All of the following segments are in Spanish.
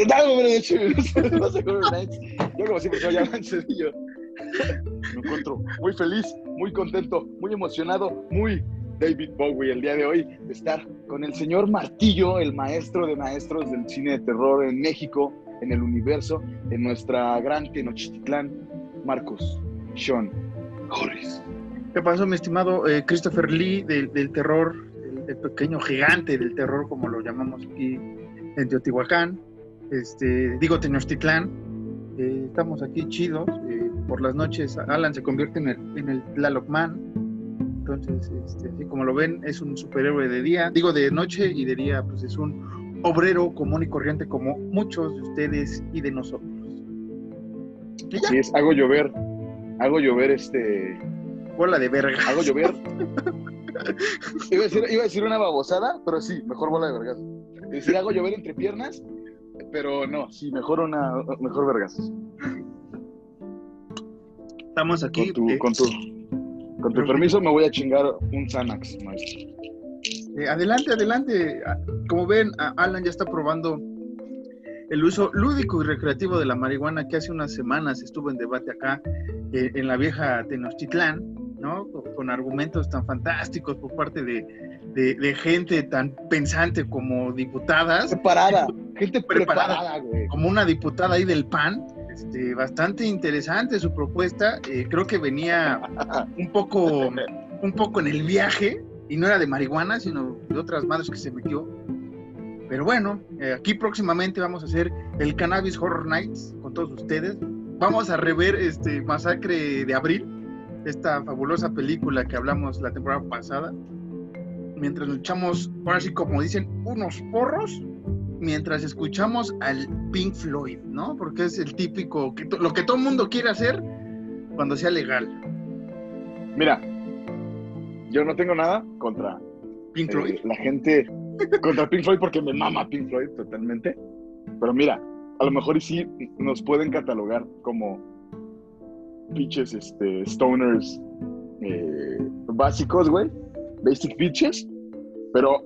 ¿Qué tal, hombre? No sé cómo Yo como siempre soy Alan Cedillo. Me encuentro muy feliz, muy contento, muy emocionado, muy David Bowie el día de hoy de estar con el señor Martillo, el maestro de maestros del cine de terror en México, en el universo, en nuestra gran Tenochtitlán, Marcos, Sean, Horace. ¿Qué pasó, mi estimado eh, Christopher Lee del, terror, el, pequeño gigante del terror, como lo llamamos aquí en Teotihuacán? Este, digo Tenochtitlán. Eh, estamos aquí chidos. Eh, por las noches, Alan se convierte en el, en el Tlaloc Man. Entonces, este, así como lo ven, es un superhéroe de día, digo de noche y de día, pues es un obrero común y corriente como muchos de ustedes y de nosotros. Sí, es, hago llover, hago llover este bola de verga. Hago llover. iba, a decir, una babosada, pero sí, mejor bola de vergas. Decir hago llover entre piernas, pero no, sí, mejor una, mejor vergas. Estamos aquí. Con tu, con tu, con tu permiso me voy a chingar un Xanax, maestro. Eh, adelante, adelante. Ah, como ven, Alan ya está probando el uso lúdico y recreativo de la marihuana que hace unas semanas estuvo en debate acá eh, en la vieja Tenochtitlán. ¿No? Con, argumentos tan fantásticos por parte de, gente tan pensante como diputadas. Preparada, gente preparada, güey. Como una diputada ahí del PAN. Este, bastante interesante su propuesta. Eh, creo que venía un poco, un poco en el viaje y no era de marihuana, sino de otras madres que se metió. Pero bueno, eh, aquí próximamente vamos a hacer el Cannabis Horror Nights con todos ustedes. Vamos a rever este Masacre de Abril, esta fabulosa película que hablamos la temporada pasada, mientras luchamos, ahora sí como dicen, unos porros, mientras escuchamos al Pink Floyd, ¿no? Porque es el típico, lo que todo el mundo quiere hacer cuando sea legal. Mira, yo no tengo nada contra Pink Floyd. Eh, la gente, contra Pink Floyd porque me mama Pink Floyd totalmente. Pero mira, a lo mejor y sí nos pueden catalogar como pinches este, stoners eh, básicos, güey. Basic bitches. Pero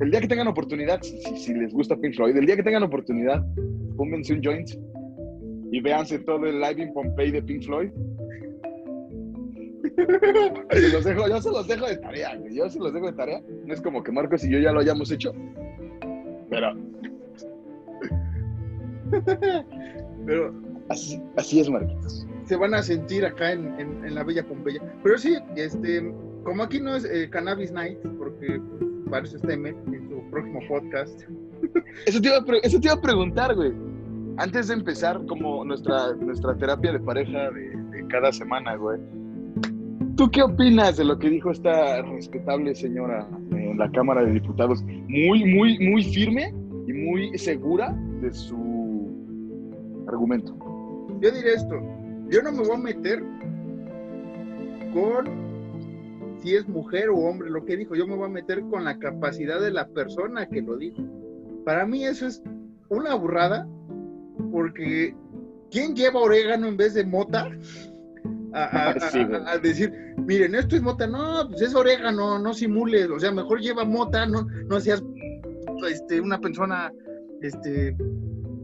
el día que tengan oportunidad, si, les gusta Pink Floyd, el día que tengan oportunidad, pónganse un joint y véanse todo el live in Pompeii de Pink Floyd. los dejo, yo se los dejo de tarea, güey. Yo se los dejo de tarea. No es como que Marcos y yo ya lo hayamos hecho. Pero. Pero así es, Marquitos se van a sentir acá en, la Bella Pompeya. Pero sí, este, como aquí no es eh, Cannabis Night, porque para eso está en, su próximo podcast. Eso te, iba a eso te iba a preguntar, güey. Antes de empezar, como nuestra, nuestra terapia de pareja de, cada semana, güey. ¿Tú qué opinas de lo que dijo esta respetable señora en la Cámara de Diputados? Muy, muy, muy firme y muy segura de su argumento. Yo diré esto, yo no me voy a meter con si es mujer o hombre lo que dijo, yo me voy a meter con la capacidad de la persona que lo dijo. Para mí eso es una burrada, porque ¿quién lleva orégano en vez de mota? A, decir, miren, esto es mota, no, pues es orégano, no simules, o sea, mejor lleva mota, no, no seas este, una persona este,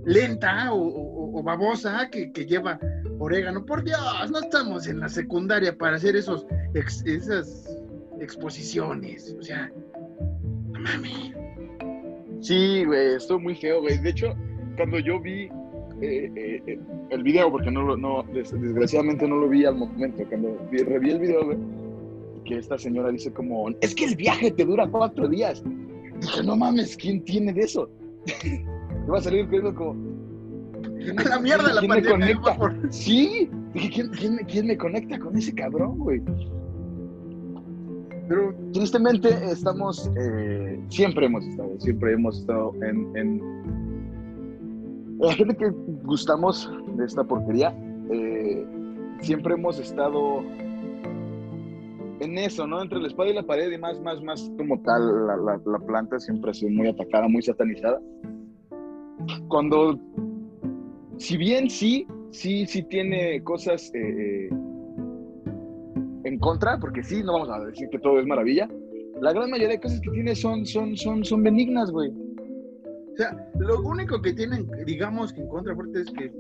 lenta o, babosa que, que lleva orégano. Por Dios, no estamos en la secundaria para hacer esos esas exposiciones. O sea, no mames. Sí, güey, estuvo muy feo, güey. De hecho, cuando yo vi eh, eh, eh, el video, porque no, no desgraciadamente no lo vi al momento, cuando vi, reví el video, güey, que esta señora dice como, es que el viaje te dura cuatro días. Dije, no mames, ¿quién tiene de eso? Iba a salir creyendo como, a la mierda la pandemia. Sí, ¿quién, me conecta con ese cabrón, güey? Pero tristemente estamos, eh, siempre hemos estado, siempre hemos estado en, La gente que gustamos de esta porquería, eh, siempre hemos estado en eso, ¿no? Entre la espada y la pared y más, más, más como tal, la, la planta siempre ha sido muy atacada, muy satanizada. Cuando si bien sí, sí, sí tiene cosas eh, eh, en contra, porque sí, no vamos a decir que todo es maravilla, la gran mayoría de cosas que tiene son, son, son, son benignas, güey. O sea, lo único que tienen, digamos, en contraparte es que,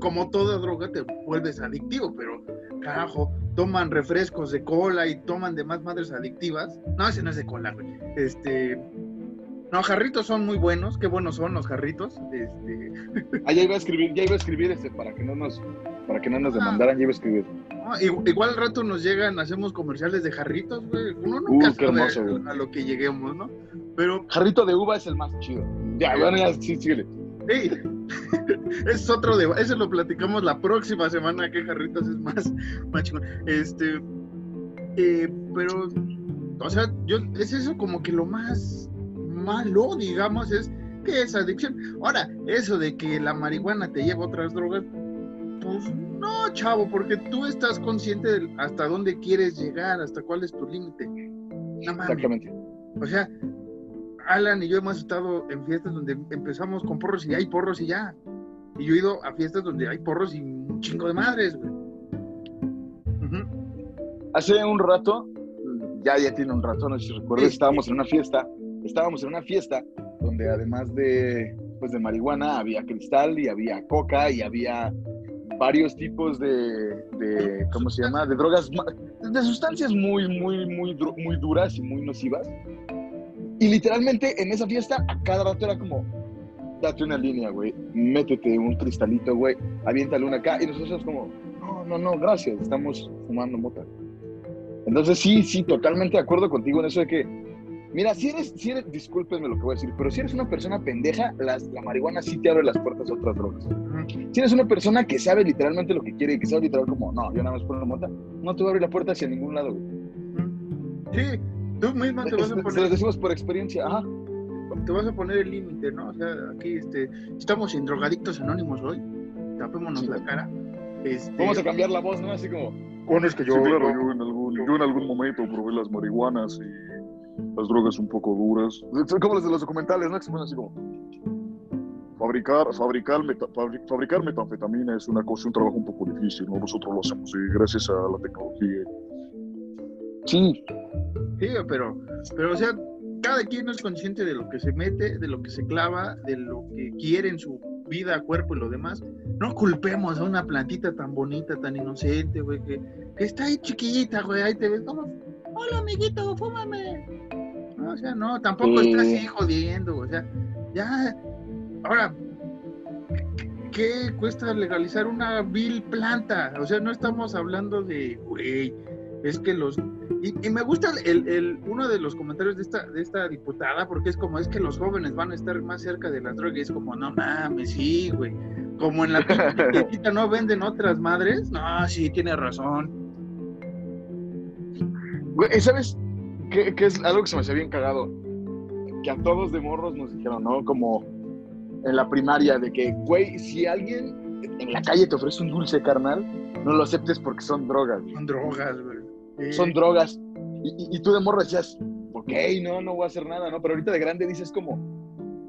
como toda droga, te vuelves adictivo, pero carajo, toman refrescos de cola y toman demás madres adictivas. No, ese no es de cola, güey. Este. No, jarritos son muy buenos, qué buenos son los jarritos. Este... Ah, ya iba a escribir, ya iba a escribir este para que no nos, para que no nos demandaran, ya iba a escribir. igual al rato nos llegan, hacemos comerciales de jarritos, güey. Uno nunca uh, sabe a lo que lleguemos, ¿no? Pero. Jarrito de uva es el más chido. Ya, bueno, ya sí, síguele. Sí, es otro de eso lo platicamos la próxima semana que jarritos es más, más chingón. Este, eh, pero, o sea, yo es eso como que lo más malo, digamos, es que es adicción. Ahora, eso de que la marihuana te lleva a otras drogas, pues no, chavo, porque tú estás consciente de hasta dónde quieres llegar, hasta cuál es tu límite. Exactamente. O sea, Alan y yo hemos estado en fiestas donde empezamos con porros y hay porros y ya. Y yo he ido a fiestas donde hay porros y un chingo de madres, güey. Hace un rato, ya ya tiene un rato, no sé si recuerdas, estábamos en una fiesta, estábamos en una fiesta donde además de, pues de marihuana había cristal y había coca y había varios tipos de, de ¿cómo se llama? De drogas, de sustancias muy, muy, muy, muy duras y muy nocivas. Y literalmente en esa fiesta a cada rato era como, date una línea, güey, métete un cristalito, güey, aviéntale una acá. Y nosotros como, no, no, no, gracias, estamos fumando mota. Entonces sí, sí, totalmente de acuerdo contigo en eso de que, mira, si eres, si eres, discúlpenme lo que voy a decir, pero si eres una persona pendeja, las, la marihuana sí te abre las puertas a otras drogas. Si eres una persona que sabe literalmente lo que quiere y que sabe literal como, no, yo nada más pongo mota, no te va a abrir la puerta hacia ningún lado, güey. Sí, Tú misma te vas a poner. Se lo decimos por experiencia, ajá. Te vas a poner el límite, ¿no? O sea, aquí este, estamos en drogadictos anónimos hoy. Tapémonos la cara. Este... Vamos a cambiar la voz, ¿no? Así como. Bueno, es que yo, claro, yo en, algún, yo en algún momento probé las marihuanas y las drogas un poco duras. Son como las de los documentales, ¿no? Que se ponen así como. Fabricar, fabricar, meta, fabricar metanfetamina es una cosa, un trabajo un poco difícil, ¿no? Nosotros lo hacemos y gracias a la tecnología. Sí, Sí, pero, pero o sea, cada quien es consciente de lo que se mete, de lo que se clava, de lo que quiere en su vida, cuerpo y lo demás. No culpemos a una plantita tan bonita, tan inocente, güey, que, que está ahí chiquillita, güey, ahí te ves como, hola amiguito, fúmame. No, o sea, no, tampoco estás ahí jodiendo, o sea, ya, ahora, ¿qué cuesta legalizar una vil planta? O sea, no estamos hablando de, güey, es que los y, me gusta el, el, uno de los comentarios de esta, de esta diputada, porque es como, es que los jóvenes van a estar más cerca de la droga, y es como, no mames, sí, güey. Como en la tiendita no venden otras madres, no, sí, tiene razón. Güey, ¿sabes qué, qué, es algo que se me hacía bien cagado? Que a todos de morros nos dijeron, ¿no? Como en la primaria, de que, güey, si alguien en la calle te ofrece un dulce carnal, no lo aceptes porque son drogas. Son drogas, güey son drogas. Y, tú de morro decías, ok, no, no voy a hacer nada, ¿no? Pero ahorita de grande dices como,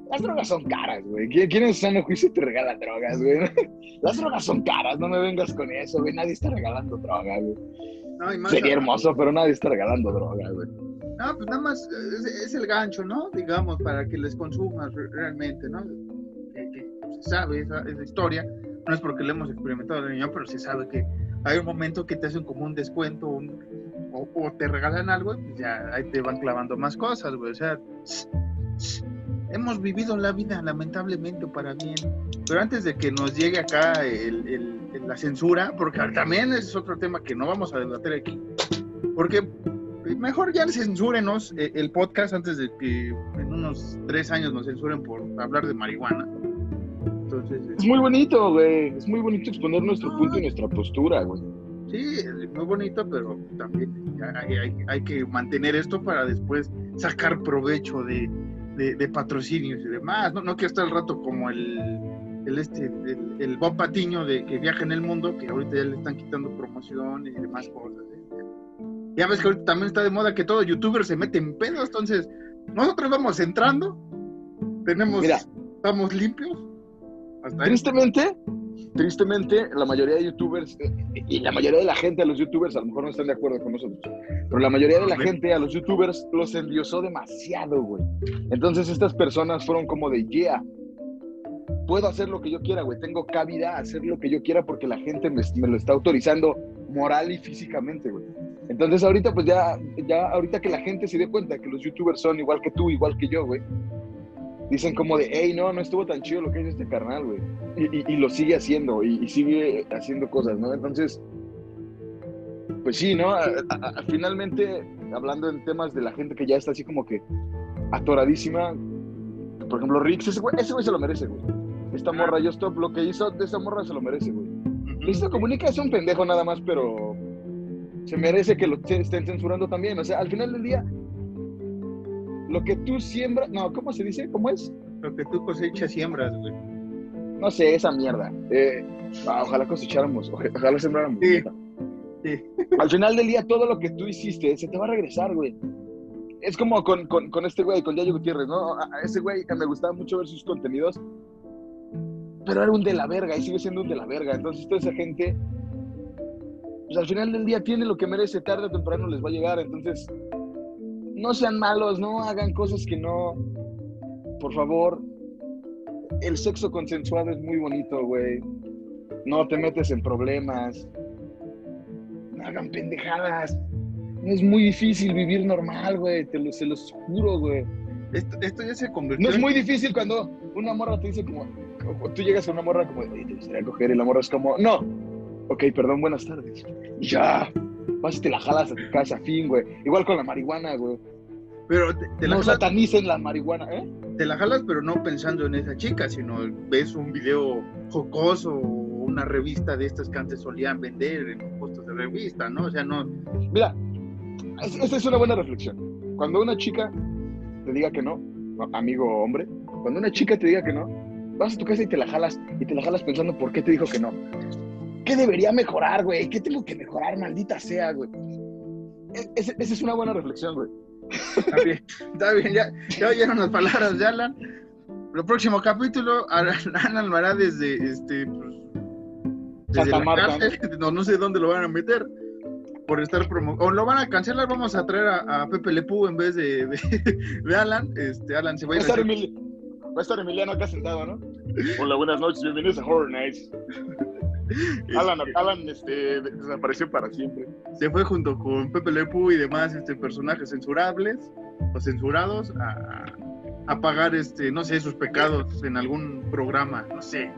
las drogas son caras, güey. ¿Quién en sano juicio te regala drogas, güey? Las drogas son caras, no me vengas con eso, güey. Nadie está regalando drogas, güey. Sería hermoso, pero nadie está regalando drogas, güey. No, pues nada más es, el gancho, ¿no? Digamos, para que les consumas realmente, ¿no? Que, se sabe esa, esa, historia. No es porque lo hemos experimentado de niño, pero se sabe que hay un momento que te hacen como un descuento o, te regalan algo y pues ya ahí te van clavando más cosas, güey. O sea, hemos vivido la vida lamentablemente para bien. Pero antes de que nos llegue acá el, la censura, porque también es otro tema que no vamos a debatir aquí, porque mejor ya censúrenos eh, el podcast antes de que en unos tres años nos censuren por hablar de marihuana es muy bonito, güey. Es muy bonito exponer nuestro punto y nuestra postura, güey. Sí, es muy bonito, pero también hay, que mantener esto para después sacar provecho de, de, patrocinios y demás. No, no que hasta el rato como el, el, este, el, Bob Patiño de que viaja en el mundo, que ahorita ya le están quitando promoción y demás cosas. ¿eh? Ya ves que ahorita también está de moda que todo youtuber se mete en pedo, entonces nosotros vamos entrando, tenemos, estamos limpios Tristemente, tristemente, la mayoría de youtubers eh, y la mayoría de la gente a los youtubers, a lo mejor no están de acuerdo con nosotros, pero la mayoría de la gente a los youtubers los endiosó demasiado, güey. Entonces estas personas fueron como de, yeah, puedo hacer lo que yo quiera, güey. Tengo cabida a hacer lo que yo quiera porque la gente me, me, lo está autorizando moral y físicamente, güey. Entonces ahorita, pues ya, ya, ahorita que la gente se dé cuenta que los youtubers son igual que tú, igual que yo, güey. Dicen como de, hey, no, no estuvo tan chido lo que hizo este carnal, güey. Y, y, y, lo sigue haciendo, y, y, sigue haciendo cosas, ¿no? Entonces, pues sí, ¿no? A, a, finalmente, hablando en temas de la gente que ya está así como que atoradísima, por ejemplo, Rix, ese güey, ese güey se lo merece, güey esta morra, yo stop, lo que hizo de esa morra se lo merece, güey. Listo, Comunica es un pendejo nada más, pero se merece que lo estén censurando también. O sea, al final del día, lo que tú siembras, no, ¿cómo se dice? ¿Cómo es? Lo que tú cosechas, siembras, güey. No sé, esa mierda. Eh, ah, ojalá cosecháramos, ojalá sembráramos. Sí. sí. Al final del día, todo lo que tú hiciste se te va a regresar, güey. Es como con, con, con este güey, con Yayo Gutiérrez, ¿no? A ese güey me gustaba mucho ver sus contenidos pero era un de la verga y sigue siendo un de la verga. Entonces, toda esa gente, pues al final del día tiene lo que merece, tarde o temprano les va a llegar. Entonces, no sean malos, no hagan cosas que no. Por favor, el sexo consensuado es muy bonito, güey. No te metes en problemas. No hagan pendejadas. No es muy difícil vivir normal, güey. Te lo, se los juro, güey. Esto, esto ya se convirtió. No es muy difícil cuando una morra te dice como, tú llegas a una morra como, ¿te gustaría coger? Y la morra es como, no. Ok, perdón, buenas tardes. Ya, vas y te la jalas a tu casa, fin, güey. Igual con la marihuana, güey. Pero te, te no la jalas, satanicen la marihuana, ¿eh? te la jalas, pero no pensando en esa chica, sino ves un video jocoso o una revista de estas que antes solían vender en los puestos de revista, ¿no? O sea, no. Mira, esta es una buena reflexión. Cuando una chica te diga que no, amigo hombre, cuando una chica te diga que no, vas a tu casa y te la jalas, y te la jalas pensando por qué te dijo que no. ¿Qué debería mejorar, güey? ¿Qué tengo que mejorar, maldita sea, güey? Esa es una buena reflexión, güey. Está bien, está bien, ya, ya oyeron las palabras de Alan. El próximo capítulo, Alan lo hará desde, este, pues, desde Santa la Marta, cárcel, no, no sé dónde lo van a meter por estar promo o lo van a cancelar, vamos a traer a, a Pepe Lepú en vez de, de, de Alan, este, Alan se va Va a ir a estar va a estar Emiliano acá sentado, ¿no? Hola, buenas noches, bienvenidos a Horror Nights. Alan, Alan este, desapareció para siempre. se fue junto con Pepe Lepú y demás este, personajes censurables o censurados a, a pagar, este, no sé, sus pecados en algún programa, no sé.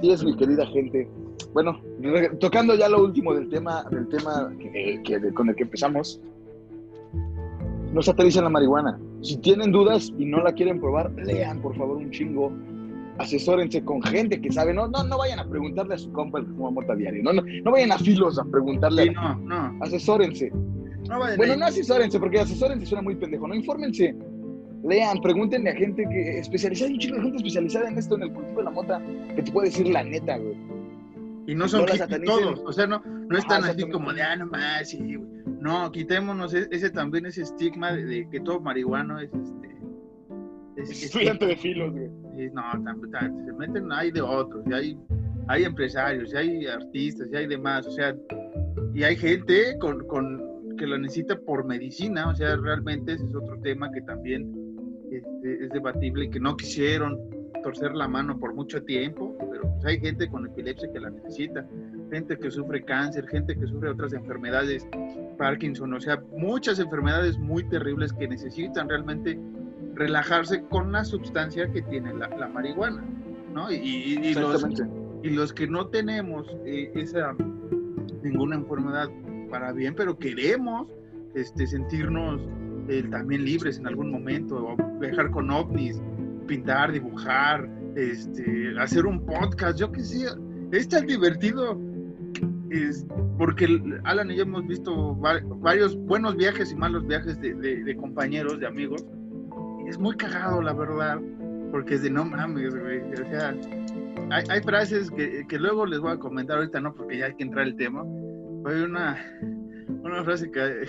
Sí, es mi querida gente. Bueno, tocando ya lo último del tema, del tema que, que- con el que empezamos, no satanizan la marihuana. Si tienen dudas y no la quieren probar, lean por favor un chingo. Asesórense con gente que sabe. No, no, no vayan a preguntarle a su compa el que fuma mota diario. No, no, no vayan a filos a preguntarle. Sí, no, no, Asesórense. no vayan Bueno, ahí. no asesórense, porque asesórense suena muy pendejo. No, infórmense. Lean, pregúntenle a gente que especializada, hay un chingo de gente especializada en esto, en el cultivo de la mota, que te puede decir la neta, güey. Y no son no todos, o sea, no, no están así como de, ah, no más, sí, güey. No, quitémonos e- ese, también, ese estigma de, de que todo marihuano es este. Es- es- Estudiante de filos, güey. No, tam- tam- se meten, hay de otros, y hay, hay empresarios, y hay artistas, y hay demás, o sea, y hay gente con, con que lo necesita por medicina, o sea, realmente ese es otro tema que también este, es debatible y que no quisieron torcer la mano por mucho tiempo, pero pues hay gente con epilepsia que la necesita, gente que sufre cáncer, gente que sufre otras enfermedades, Parkinson, o sea, muchas enfermedades muy terribles que necesitan realmente relajarse con la sustancia que tiene la, la marihuana, ¿no? Y, y- y los, y los que no tenemos eh, esa ninguna enfermedad para bien, pero queremos este, sentirnos eh, también libres en algún momento, o viajar con ovnis, pintar, dibujar, este, hacer un podcast, yo qué sé, es tan divertido. Es porque Alan y yo hemos visto va- varios buenos viajes y malos viajes de, de- de compañeros, de amigos. Es muy cagado, la verdad, porque es de no mames, güey. O sea, hay, frases que, que luego les voy a comentar ahorita, no, porque ya hay que entrar el tema. Hay una, una frase que,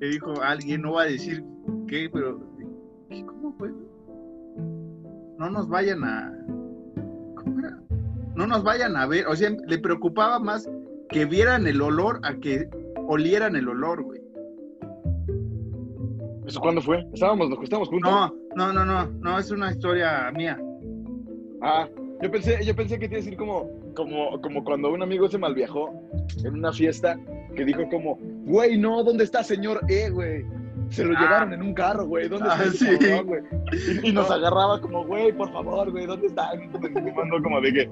que dijo alguien, no va a decir qué, pero. ¿cómo fue? No nos vayan a. ¿Cómo era? no nos vayan a ver. O sea, le preocupaba más que vieran el olor a que olieran el olor, güey. ¿Eso cuándo fue? ¿Estábamos, nos estábamos juntos? No, no, no, no, no, es una historia mía. Ah, yo pensé, yo pensé que te iba a decir como, como, como cuando un amigo se malviajó en una fiesta que dijo como, güey, no, ¿dónde está señor E, güey? Se lo Ah. llevaron en un carro, güey. ¿Dónde está Ah, ese sí. cabrón, güey? Y, y nos agarraba como, güey, por favor, güey, ¿dónde está? Y mandó como de que,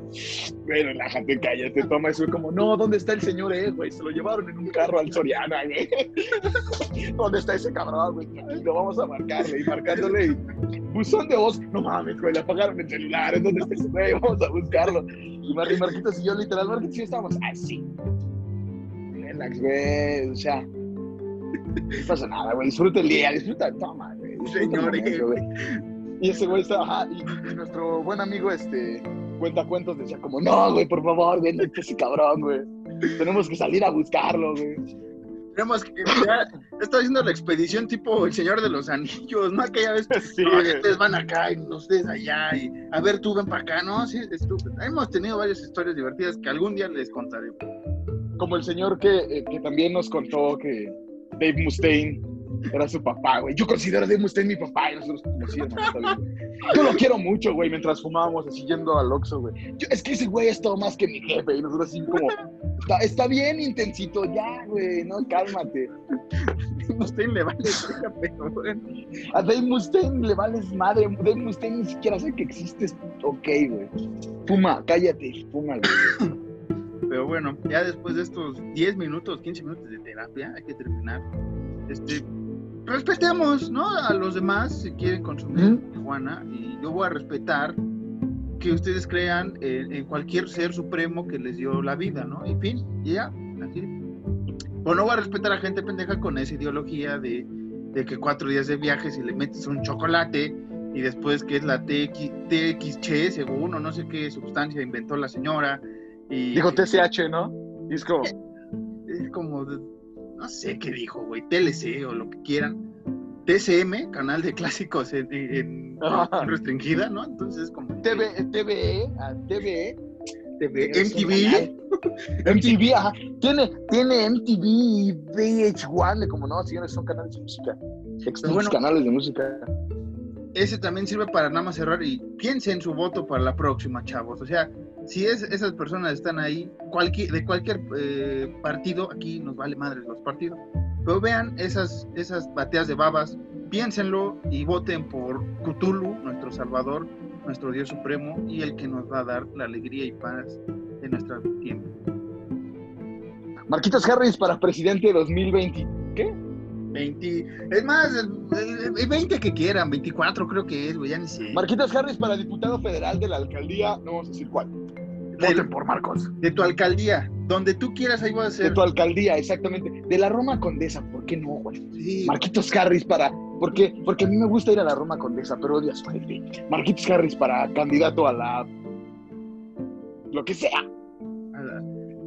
güey, relájate, cállate, toma eso. Como, no, ¿dónde está el señor E, güey? Se lo llevaron en un carro al Soriana, güey. ¿Dónde está ese cabrón, güey? Tranquilo, vamos a marcarle. Y marcándole, y, buzón de voz, no mames, güey, le apagaron el celular. ¿En dónde está ese güey? Vamos a buscarlo. Y Mar y Marquitos y yo, literal, Marquitos y yo estábamos así. Relax, güey, o sea. No pasa nada, güey. Disfruta el día, disfruta, toma, güey. disfruta el Señor, momento, güey. Y ese güey está, ajá, y, y nuestro buen amigo, este, cuenta cuentos, decía como, no, güey, por favor, ven ese cabrón, güey. Tenemos que salir a buscarlo, güey. Tenemos que. Ya, está haciendo la expedición tipo El Señor de los Anillos, ¿no? Aquella vez. Sí, no, ustedes van acá y ustedes allá. Y a ver, tú ven para acá, ¿no? Sí, estúpido. Hemos tenido varias historias divertidas que algún día les contaré. Como el señor que, eh, que también nos contó que Dave Mustaine era su papá, güey. Yo considero a Dave Mustaine mi papá y nosotros como sí, hermano. Yo lo quiero mucho, güey, mientras fumábamos así yendo al Oxxo, güey. Yo- Es que ese güey es todo más que mi jefe y nosotros así como, está, está bien intensito, ya, güey, no, cálmate. A usted le vale pero. A Dave Mustaine le vales madre. Dave Mustaine ni siquiera sabe que existes. Ok, güey. Fuma, cállate, fuma, güey. Pero bueno, ya después de estos 10 minutos, 15 minutos de terapia, hay que terminar. Este, respetemos, ¿no? A los demás si quieren consumir marihuana y yo voy a respetar que ustedes crean en, en cualquier ser supremo que les dio la vida, ¿no? En fin, y ya, así. O no voy a respetar a gente pendeja con esa ideología de, de que cuatro días de viaje si le metes un chocolate y después que es la TX, TXC, según, o no sé qué sustancia inventó la señora. Y, Dijo TCH, ¿no? Y es como, es como, no sé qué dijo, güey, TLC o lo que quieran. TCM, canal de clásicos en, restringida, ¿no? Entonces, como. TV, TVE, TVE. TV, MTV. MTV, ajá. Tiene, tiene MTV y VH1, como no, señores, son canales de música. Bueno. canales de música. Ese también sirve para nada más cerrar y piensen su voto para la próxima, chavos. O sea, si es, esas personas están ahí, cualquier, de cualquier eh, partido, aquí nos vale madre los partidos, pero vean esas, esas bateas de babas, piénsenlo y voten por Cthulhu, nuestro salvador, nuestro Dios supremo y el que nos va a dar la alegría y paz de nuestro tiempo. Marquitos Harris para presidente 2020. ¿Qué? 20, es más, el, el- el 20 que quieran, 24 creo que es, güey, ya ni sé. Marquitos Harris para diputado federal de la alcaldía, no vamos a decir cuál. Voten por Marcos. de tu alcaldía, donde tú quieras, ahí va a De ser. tu alcaldía, exactamente. De la Roma Condesa, ¿por qué no, güey? Sí, Marquitos Harris para. ¿Por qué? Porque a mí me gusta ir a la Roma Condesa, pero odio a su jefe. Marquitos Harris para candidato a la. Lo que sea. a la-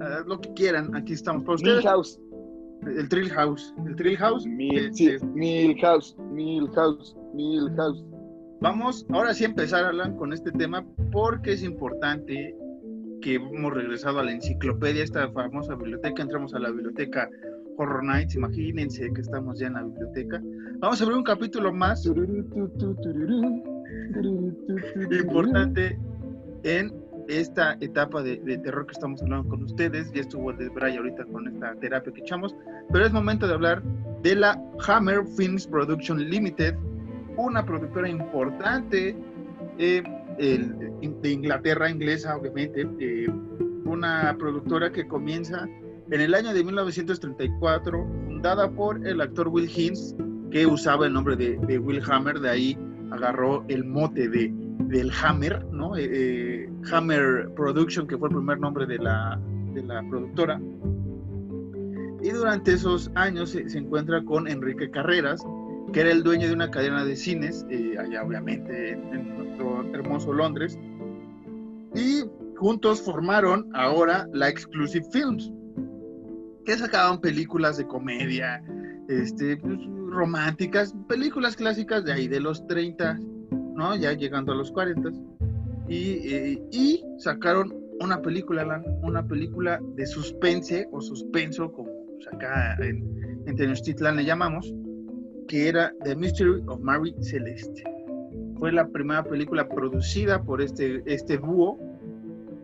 a lo que quieran, aquí estamos. Para ustedes, Milhouse. El Trill House. El Trill House. Mil, eh, sí, eh, Milhouse. Milhouse. Milhouse. Vamos ahora sí a empezar, Alan, con este tema, porque es importante que hemos regresado a la enciclopedia, esta famosa biblioteca. Entramos a la biblioteca Horror Nights. Imagínense que estamos ya en la biblioteca. Vamos a abrir un capítulo más importante en esta etapa de, terror que estamos hablando con ustedes. Ya estuvo el de Bray ahorita con esta terapia que echamos, pero es momento de hablar de la Hammer Films Production Limited, una productora importante eh, el- de Inglaterra, inglesa obviamente, eh, una productora que comienza en el año de 1934, fundada por el actor Will Hines, que usaba el nombre de, de Will Hammer, de ahí agarró el mote de, del Hammer, ¿no? Eh, eh, Hammer Production, que fue el primer nombre de la, de la productora. Y durante esos años se, se encuentra con Enrique Carreras, que era el dueño de una cadena de cines, eh, allá obviamente en, nuestro hermoso Londres. Y juntos formaron ahora la Exclusive Films, que sacaban películas de comedia, este, pues, románticas, películas clásicas de ahí, de los 30, ¿no? Ya llegando a los 40. Y, eh, y sacaron una película, una película de suspense o suspenso, como pues, acá en, en Tenochtitlan le llamamos, que era The Mystery of Mary Celeste. Fue la primera película producida por este, este dúo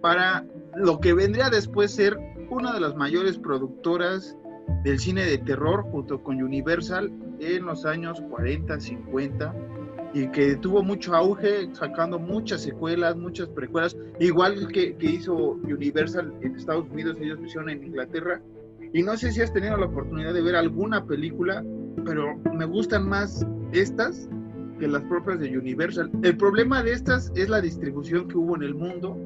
para lo que vendría después ser una de las mayores productoras del cine de terror junto con Universal en los años 40, 50 y que tuvo mucho auge sacando muchas secuelas, muchas precuelas, igual que, que hizo Universal en Estados Unidos, ellos lo hicieron en Inglaterra. Y no sé si has tenido la oportunidad de ver alguna película, pero me gustan más estas que las propias de Universal. El problema de estas es la distribución que hubo en el mundo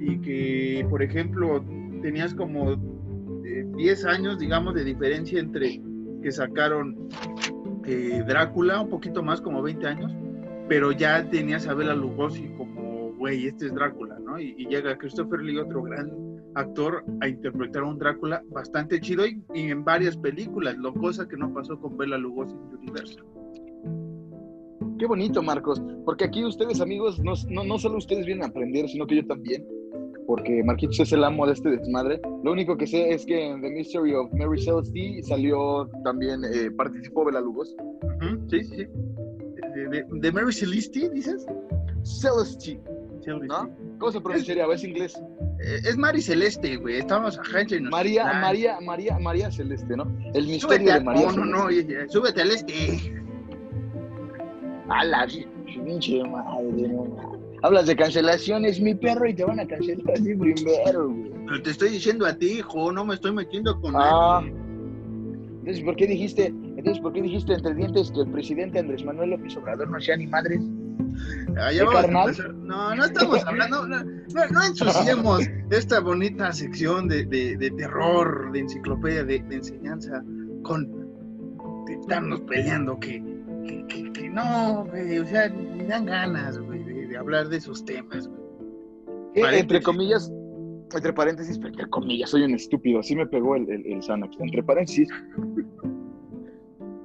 y que, por ejemplo, tenías como 10 años, digamos, de diferencia entre que sacaron eh, Drácula, un poquito más, como 20 años, pero ya tenías a Bela Lugosi como, güey, este es Drácula, ¿no? Y, llega Christopher Lee, otro gran actor, a interpretar a un Drácula bastante chido y, en varias películas, lo cosa que no pasó con Bela Lugosi en Universo. Qué bonito, Marcos, porque aquí ustedes, amigos, no, no solo ustedes vienen a aprender, sino que yo también porque Marquitos es el amo de este desmadre. Lo único que sé es que en The Mystery of Mary Celeste salió también, eh, participó Bela Lugos. Sí, sí. ¿De, Mary Celeste, dices? Celeste. ¿No? ¿Cómo se pronunciaría? Es, ¿Es inglés? Eh, es Mari Celeste, güey. Estamos a gente María, María, María, María Celeste, ¿no? El misterio de María. No, no, no, súbete al este. A la pinche madre, no Hablas de cancelaciones, mi perro, y te van a cancelar así primero, güey. Pero te estoy diciendo a ti, hijo, no me estoy metiendo con ah. Entonces, ¿por qué dijiste, entonces, ¿por qué dijiste entre dientes que el presidente Andrés Manuel López Obrador no hacía ni madres? Ah, carnal? No, no estamos hablando, no, no, ensuciemos esta bonita sección de, de, de terror, de enciclopedia, de, de enseñanza, con estarnos peleando que, que, que, no, güey, o sea, me dan ganas, güey hablar de esos temas. entre comillas, entre paréntesis, entre comillas, soy un estúpido, así me pegó el, el, Entre paréntesis,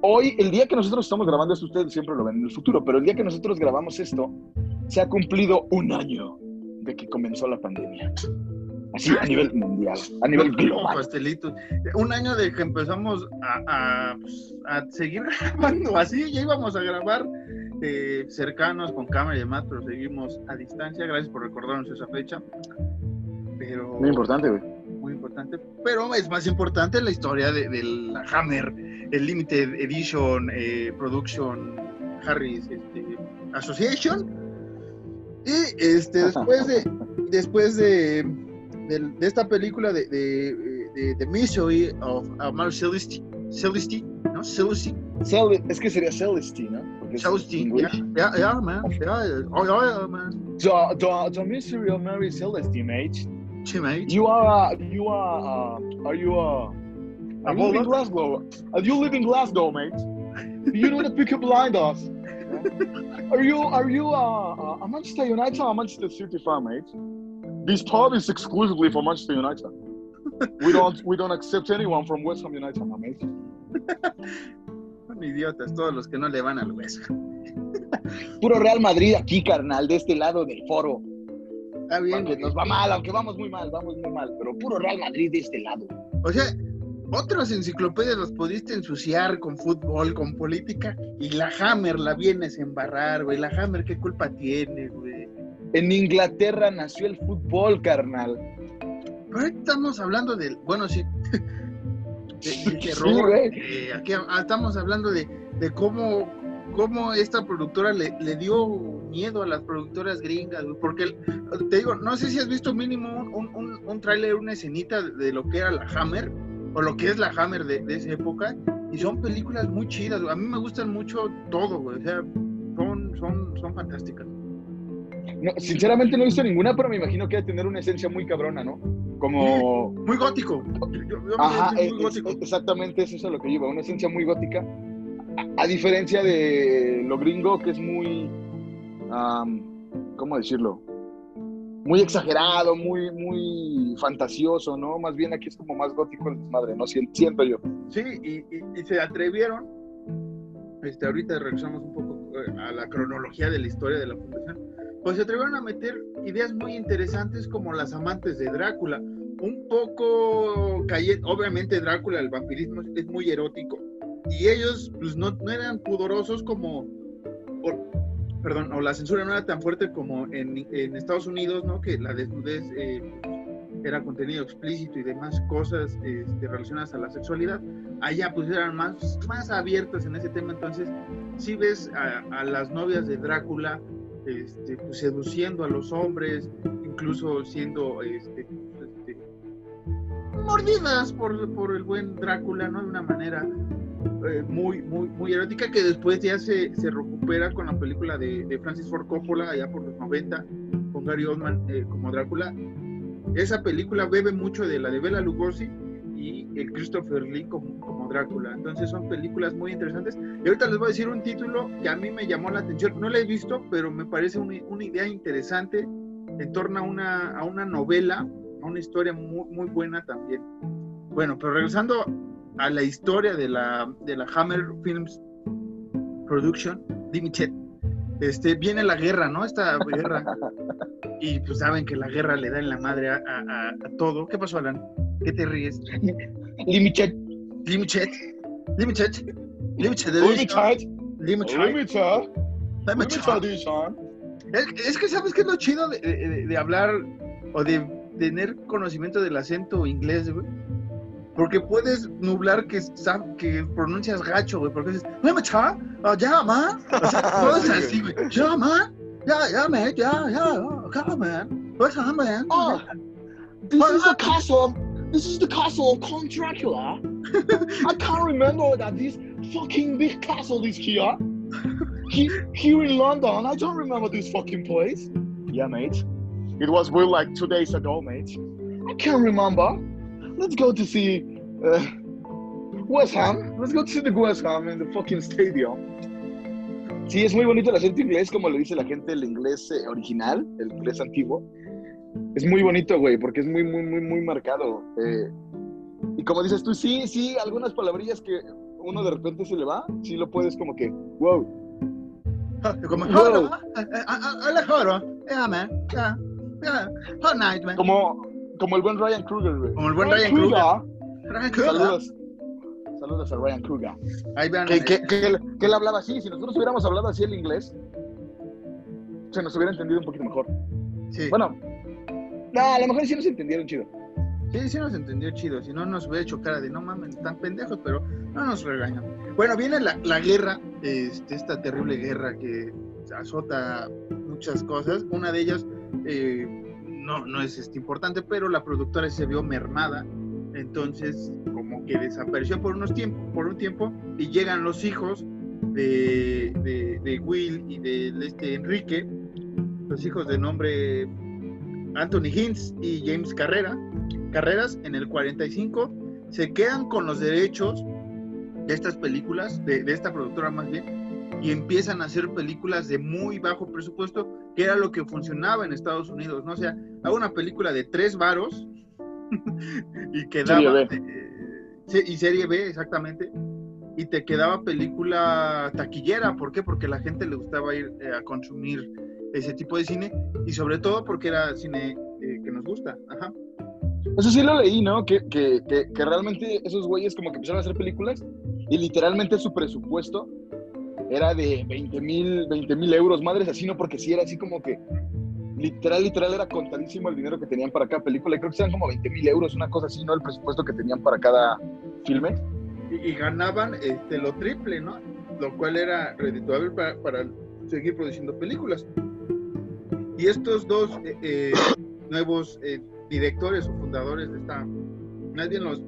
hoy, el día que nosotros estamos grabando esto, ustedes siempre lo ven en el futuro, pero el día que nosotros grabamos esto, se ha cumplido un año de que comenzó la pandemia. Así a nivel mundial, a nivel global. Un año de que empezamos a, a, pues, a seguir grabando así, ya íbamos a grabar eh, cercanos con cámara y demás, pero seguimos a distancia. Gracias por recordarnos esa fecha. Pero, muy importante, güey. Muy importante. Pero es más importante la historia de, la Hammer, el Limited Edition eh, Production Harris este, Association. Y este, después de después de, de, esta película de, de, The Mystery of Amar Celesti, Celesti, ¿no? Celesti. es que sería Celesti, ¿no? Celestine, yeah, yeah, yeah, man, yeah, oh, yeah, man. The, the, the mystery of Mary Celestine, mate. She, mate. You are, uh, you are, uh, are you, uh, are you live in Glasgow? Are you live in Glasgow, mate? you know the Peaky Blinders? are you, are you, uh, uh, a Manchester United or Manchester City fan, mate? This pub is exclusively for Manchester United. we don't, we don't accept anyone from West Ham United, mate. idiotas todos los que no le van al hueso. Puro Real Madrid aquí, carnal, de este lado del foro. Está bien. nos va mal, aunque vamos muy mal, vamos muy mal, pero puro Real Madrid de este lado. O sea, otras enciclopedias los pudiste ensuciar con fútbol, con política, y la Hammer la vienes a embarrar, güey. La Hammer, ¿qué culpa tiene, güey? En Inglaterra nació el fútbol, carnal. Pero estamos hablando del. Bueno, sí. de, terror. Eh, aquí ah, estamos hablando de, de cómo, cómo esta productora le, le, dio miedo a las productoras gringas, porque te digo, no sé si has visto mínimo un, un, un tráiler, una escenita de lo que era la Hammer, o lo que es la Hammer de, de esa época, y son películas muy chidas, a mí me gustan mucho todo, o sea, son, son, son fantásticas. No, sinceramente no he visto ninguna, pero me imagino que debe tener una esencia muy cabrona, ¿no? Como... Muy gótico. Ajá, exactamente eso es a lo que lleva, una esencia muy gótica. A, diferencia de lo gringo, que es muy... ¿Cómo decirlo? Muy exagerado, muy, muy fantasioso, ¿no? Más bien aquí es como más gótico el desmadre, ¿no? Siento yo. Sí, y, y, se atrevieron. Este, ahorita regresamos un poco eh, a la cronología de la historia de la fundación pues se atrevieron a meter ideas muy interesantes como las amantes de Drácula. Un poco calle, obviamente Drácula, el vampirismo es muy erótico. Y ellos pues no, no eran pudorosos como, perdón, o la censura no era tan fuerte como en, Estados Unidos, ¿no? Que la desnudez eh, era contenido explícito y demás cosas este, relacionadas a la sexualidad. Allá pues eran más, más abiertas en ese tema. Entonces, si ves a las novias de Drácula este, pues, seduciendo a los hombres, incluso siendo este, este, mordidas por, por, el buen Drácula, ¿no? De una manera eh, muy, muy, muy erótica que después ya se, se recupera con la película de, de, Francis Ford Coppola, allá por los 90, con Gary Oldman eh, como Drácula. Esa película bebe mucho de la de Bela Lugosi y el Christopher Lee como, como, Drácula. Entonces son películas muy interesantes. Y ahorita les voy a decir un título que a mí me llamó la atención. No la he visto, pero me parece una, una idea interesante en torno a una, a una novela, a una historia muy, muy buena también. Bueno, pero regresando a la historia de la, de la Hammer Films Production Limited, este, viene la guerra, ¿no? Esta guerra. Y pues saben que la guerra le da en la madre a, a, a todo. ¿Qué pasó, Alan? ¿Qué te ríes? Limited. Limited. Limited. Limited. Limited. Limited. Limited. Es, es que sabes que es lo chido de, de, de, hablar o de tener conocimiento del acento inglés, güey. Porque puedes nublar que, que pronuncias gacho, güey. Porque dices, Limited. Oh, ya, man. O sea, todo es así, güey. Ya, man. Ya, ya, man. Ya, ya. Come, man. What's up, man? Oh, this is the castle. This is the castle of Count Dracula. I can't remember that this fucking big castle is here. He, here in London. I don't remember this fucking place. Yeah, mate. It was built like two days ago, mate. I can't remember. Let's go to see uh, West Ham. Let's go to see the West Ham in the fucking stadium. Sí, es muy bonito el acento inglés, como lo dice la gente, el inglés eh, original, el inglés antiguo. Es muy bonito, güey, porque es muy, muy, muy, muy marcado. Eh, y como dices tú, sí, sí, algunas palabrillas que uno de repente se le va, sí lo puedes como que, wow. Como, wow. Hola, yeah, man, yeah, yeah, hot night, man. Como, como el buen Ryan Kruger, güey. Como el buen Ryan, Ryan Kruger. Ryan Kruger. Saludos. Saludos a Ryan Kruger. Ahí vean. Que, que, que, él, que, él, hablaba así. Si nosotros hubiéramos hablado así el inglés, se nos hubiera entendido un poquito mejor. Sí. Bueno, no, a lo mejor sí nos entendieron chido. Sí, sí nos entendió chido. Si no, nos hubiera hecho cara de no mames, están pendejos, pero no nos regañan. Bueno, viene la, la guerra, este, esta terrible guerra que azota muchas cosas. Una de ellas eh, no, no es este, importante, pero la productora se vio mermada. Entonces, como que desapareció por, unos tiempo, por un tiempo y llegan los hijos de, de, Will y de este Enrique, los hijos de nombre Anthony Hintz y James Carrera, Carreras en el 45 se quedan con los derechos de estas películas, de, de, esta productora más bien, y empiezan a hacer películas de muy bajo presupuesto, que era lo que funcionaba en Estados Unidos, ¿no? O sea, hago una película de tres varos y quedaba... Eh, y serie B, exactamente. Y te quedaba película taquillera, ¿por qué? Porque a la gente le gustaba ir eh, a consumir ese tipo de cine y sobre todo porque era cine eh, que nos gusta. Ajá. Eso sí lo leí, ¿no? Que, que, que, que, realmente esos güeyes como que empezaron a hacer películas y literalmente su presupuesto era de 20 mil 20 mil euros, madres así, ¿no? Porque sí era así como que literal, literal era contadísimo el dinero que tenían para cada película. Y creo que eran como 20 mil euros, una cosa así, ¿no? El presupuesto que tenían para cada filme. Y, y ganaban este, lo triple, ¿no? Lo cual era redituable para, para seguir produciendo películas. Y estos dos eh, eh, nuevos eh, directores o fundadores de esta, más bien los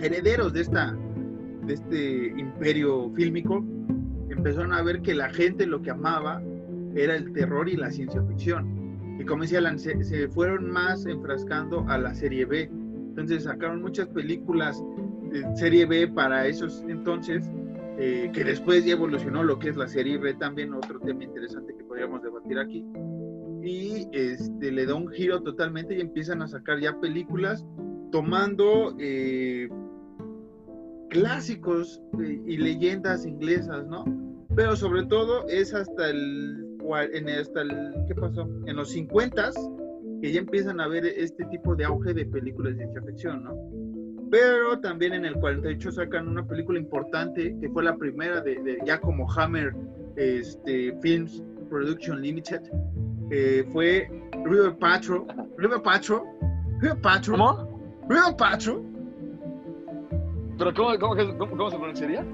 herederos de esta, de este imperio fílmico, empezaron a ver que la gente lo que amaba era el terror y la ciencia ficción. Y como decía Alan, se, fueron más enfrascando a la serie B. Entonces sacaron muchas películas de serie B para esos entonces, que después ya evolucionó lo que es la serie B, también otro tema interesante que podríamos debatir aquí y este, le da un giro totalmente y empiezan a sacar ya películas tomando eh, clásicos eh, y leyendas inglesas, ¿no? Pero sobre todo es hasta el en hasta el, ¿qué pasó? En los 50 que ya empiezan a ver este tipo de auge de películas de ciencia ficción, ¿no? Pero también en el 48 sacan una película importante que fue la primera de, de- ya como Hammer este, Films Production Limited. Eh, fue River Patrol. River Patrol. River Patrol. ¿Cómo? River Patrol. ¿Pero cómo, cómo, que- cómo- cómo se pronunciaría?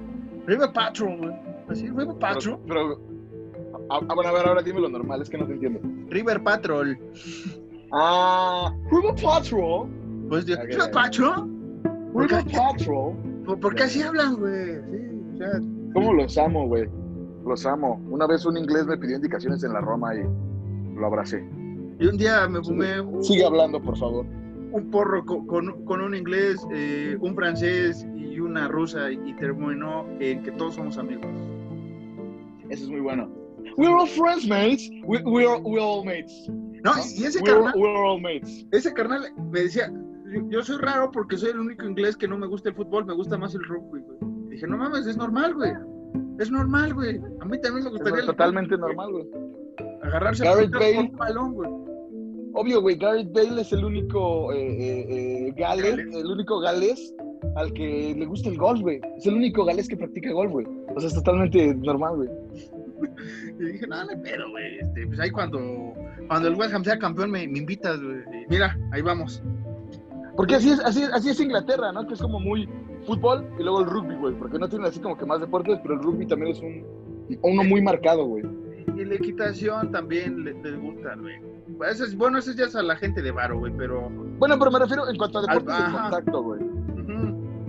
River Patrol, güey. Así, River Patrol. Pero, pero- ah, ah, bueno, a ver, ahora dime lo normal, es que no te entiendo. River Patrol. Ah, River Patrol. Pues de Ok. River Patrol. ¿Por River? Patrol. ¿Por, por qué así hablan, güey? Sí, o sea, ¿Cómo los amo, güey? Los amo. Una vez un inglés me pidió indicaciones en la Roma y lo abracé. y un día me fumé un, Sigue hablando, por favor. un porro co- con, con un inglés, eh, un francés y una rusa y terminó en que todos somos amigos. Eso es muy bueno. We're all friends, mates. We, we're, we're all mates. No, y ese We're, carnal, we're all mates. ese carnal me decía, yo, soy raro porque soy el único inglés que no me gusta el fútbol, me gusta más el rugby, güey. Dije, no mames, es normal, güey. Es normal, güey. A mí también me gustaría Es el totalmente güey. normal, güey. Agarrarse Gareth a Bale. un balón, güey. Obvio, güey, Gareth Bale es el único eh, eh, eh, el único galés al que le gusta el golf, güey. Es el único galés que practica golf, güey. O sea, es totalmente normal, güey. Y dije, no, no pedo, güey. Este, pues ahí cuando, cuando el West Ham sea campeón me, me invitas, güey. Mira, ahí vamos. Porque así es, así, así es Inglaterra, ¿no? Que es como muy fútbol y luego el rugby, güey. Porque no tienen así como que más deportes, pero el rugby también es un uno muy marcado, güey. Y la equitación también le- les gusta, güey. Eso es, bueno, eso ya es a la gente de varo, güey, pero... Bueno, pero me refiero en cuanto a deportes de Ajá. contacto, güey.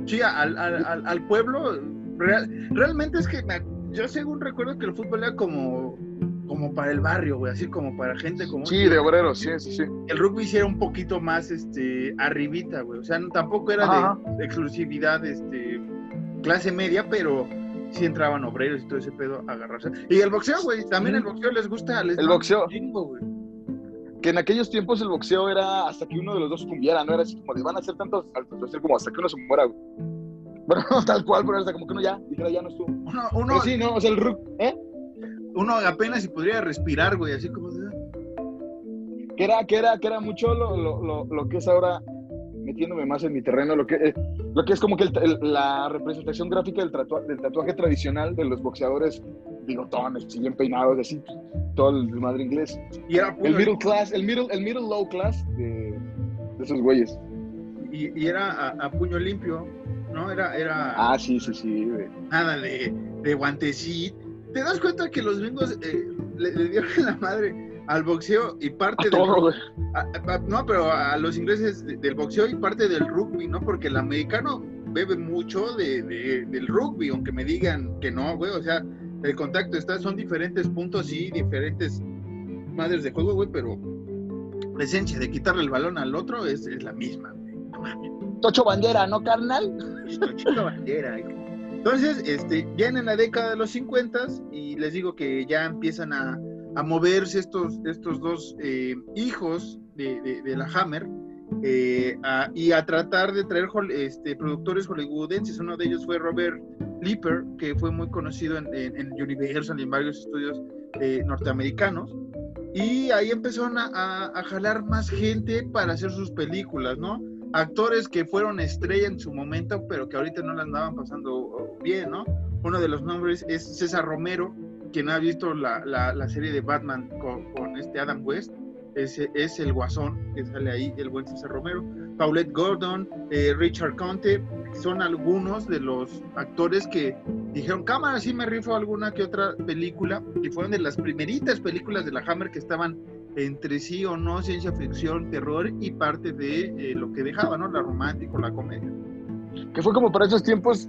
Sí, al, al, al, al pueblo, real- realmente es que me- yo según recuerdo que el fútbol era como, como para el barrio, güey, así como para gente como... Sí, de obreros, sí, sí, sí. El rugby sí era un poquito más, este, arribita, güey. O sea, no- tampoco era Ajá. de exclusividad, este, clase media, pero sí entraban obreros y todo ese pedo a agarrarse. Y el boxeo, güey, también el boxeo les gusta. Les El boxeo. chingo, güey. Que en aquellos tiempos el boxeo era hasta que uno de los dos sucumbiera, ¿no? Era así como de van a hacer tantos saltos, ser como hasta que uno se muera, güey. Bueno, no tal cual, pero hasta como que uno ya, dijera ya no estuvo. Uno, uno, Pero sí, no, o sea, el rugby, ¿eh? uno apenas si podría respirar, güey, así como... de- que era, que era, que era mucho lo, lo, lo, lo que es ahora, metiéndome más en mi terreno, lo que, eh, lo que es como que el- el- la representación gráfica del, tatua- del tatuaje tradicional de los boxeadores bigotones bien peinados, así, todo el madre inglés. Y era El middle class, el middle, el middle low class de, de esos güeyes. y, y era a, a puño limpio, ¿no? Era, era Ah, sí, sí, sí, güey. nada de, de guantecito. ¿Te das cuenta que los gringos eh, le, le dieron la madre al boxeo y parte A del todo, güey. a- a- no, pero a los ingleses de- del boxeo y parte del rugby, ¿no? Porque el americano bebe mucho de, de- del rugby, aunque me digan que no, güey. O sea, el contacto está, son diferentes puntos y diferentes madres de juego, güey, pero la esencia de quitarle el balón al otro es, es la misma, güey. No mames. Tocho Bandera, ¿no, carnal? Chica bandera. Entonces, este, ya en la década de los 50 y les digo que ya empiezan a, a moverse estos, estos dos eh, hijos de, de- de la Hammer eh, a- y a tratar de traer este, productores hollywoodenses. Uno de ellos fue Robert Leeper, que fue muy conocido en, en- en Universal y en varios estudios eh, norteamericanos. Y ahí empezaron a, a- a jalar más gente para hacer sus películas, ¿no? actores que fueron estrella en su momento, pero que ahorita no la andaban pasando bien, ¿no? Uno de los nombres es César Romero, quien ha visto la, la- la serie de Batman con, con este Adam West, es, el guasón que sale ahí, el buen César Romero. Paulette Gordon, eh, Richard Conte, son algunos de los actores que dijeron, cámara, sí me rifo alguna que otra película, y fueron de las primeritas películas de la Hammer que estaban entre sí o no ciencia ficción, terror y parte de eh, lo que dejaba, ¿no? La romántica la comedia. Que fue como para esos tiempos,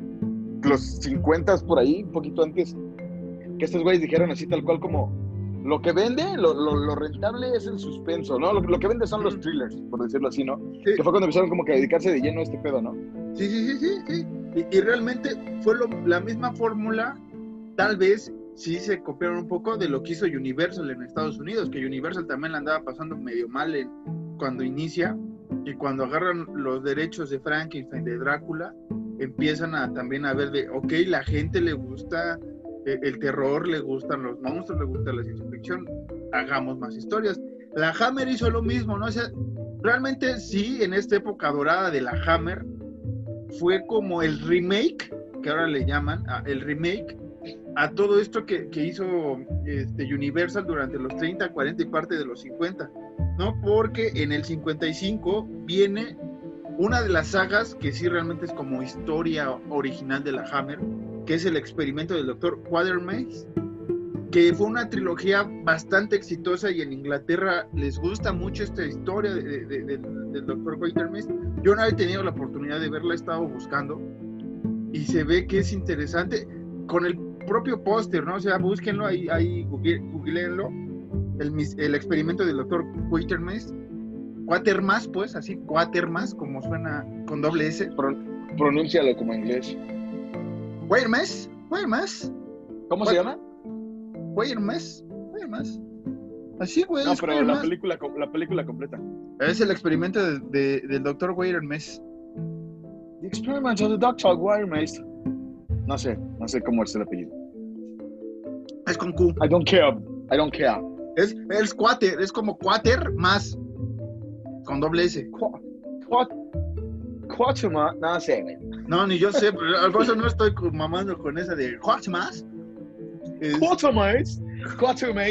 los 50 por ahí, un poquito antes, que estos güeyes dijeron así tal cual como, lo que vende, lo, lo, lo rentable es el suspenso, ¿no? Lo, lo que vende son los thrillers, por decirlo así, ¿no? Sí. Que fue cuando empezaron como que a dedicarse de lleno a este pedo, ¿no? Sí, sí, sí, sí, sí. Y, y realmente fue lo- la misma fórmula, tal vez sí se copiaron un poco de lo que hizo Universal en Estados Unidos, que Universal también la andaba pasando medio mal en- cuando inicia, y cuando agarran los derechos de Frankenstein, de Drácula, empiezan a también a ver de, ok, la gente le gusta el terror, le gustan los monstruos, le gusta la ciencia ficción, hagamos más historias. La Hammer hizo lo mismo, ¿no? O sea, realmente sí, en esta época dorada de la Hammer, fue como el remake, que ahora le llaman, ah, el remake a todo esto que, que hizo este, Universal durante los 30, 40 y parte de los 50, ¿no? Porque en el 55 viene una de las sagas que sí realmente es como historia original de la Hammer, que es el experimento del doctor Quatermass, que fue una trilogía bastante exitosa y en Inglaterra les gusta mucho esta historia del doctor Quatermass. Yo no he tenido la oportunidad de verla, he estado buscando y se ve que es interesante con el propio póster, ¿no? O sea, búsquenlo ahí, ahí googleenlo, el, el experimento del doctor Quatermass. Quatermass, pues, así, Quatermass, como suena con doble S. pronúncialo como inglés. Quatermass, Quatermass. ¿Cómo se llama? Quatermass, Quatermass. Así, güey. No, pero la película, la película completa. Es el experimento de, de, del doctor Quatermass. The experiment of the Dr. Quatermass. No sé, no sé cómo es el apellido. Es con Q. I don't care. I don't care. Es, es cuater, es como cuater más con doble S. Cuatro más, no sé. No, ni yo sé, pero al eso no estoy mamando con esa de cuatro más. Cuatro más. Cuatro más.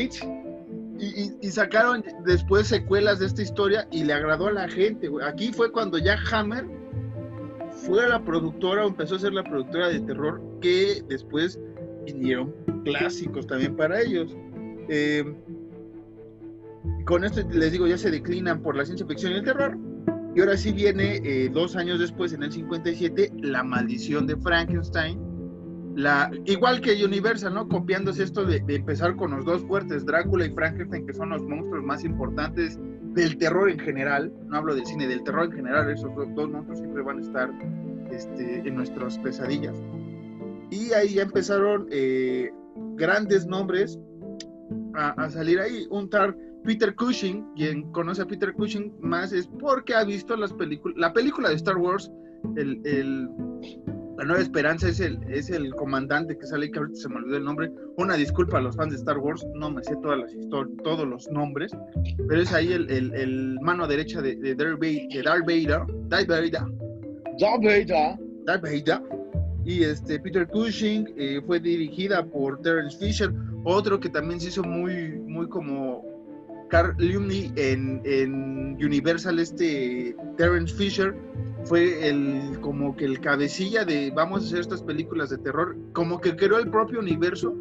Y, y, sacaron después secuelas de esta historia y le agradó a la gente. Aquí fue cuando ya Hammer fue la productora o empezó a ser la productora de terror que después vinieron clásicos también para ellos. Eh, con esto les digo, ya se declinan por la ciencia ficción y el terror. Y ahora sí viene, eh, dos años después, en el 57, La Maldición de Frankenstein. La, igual que Universal, ¿no? Copiándose esto de, empezar con los dos fuertes, Drácula y Frankenstein, que son los monstruos más importantes del terror en general. No hablo del cine, del terror en general. Esos dos, monstruos siempre van a estar este, en nuestras pesadillas. Y ahí ya empezaron eh, grandes nombres a, salir ahí. Un tar Peter Cushing, quien conoce a Peter Cushing más es porque ha visto las películas, la película de Star Wars, el, el, La Nueva Esperanza es el, es el comandante que sale, que ahorita se me olvidó el nombre. Una disculpa a los fans de Star Wars, no me sé todas las historias, todos los nombres, pero es ahí el, el, el mano derecha de, de, Darth Vader, Darth Vader, Darth Vader, Darth Vader, y este Peter Cushing eh, fue dirigida por Terence Fisher, otro que también se hizo muy, muy como Carl Lumley en, Universal, este Terence Fisher, fue el como que el cabecilla de vamos a hacer estas películas de terror, como que creó el propio universo.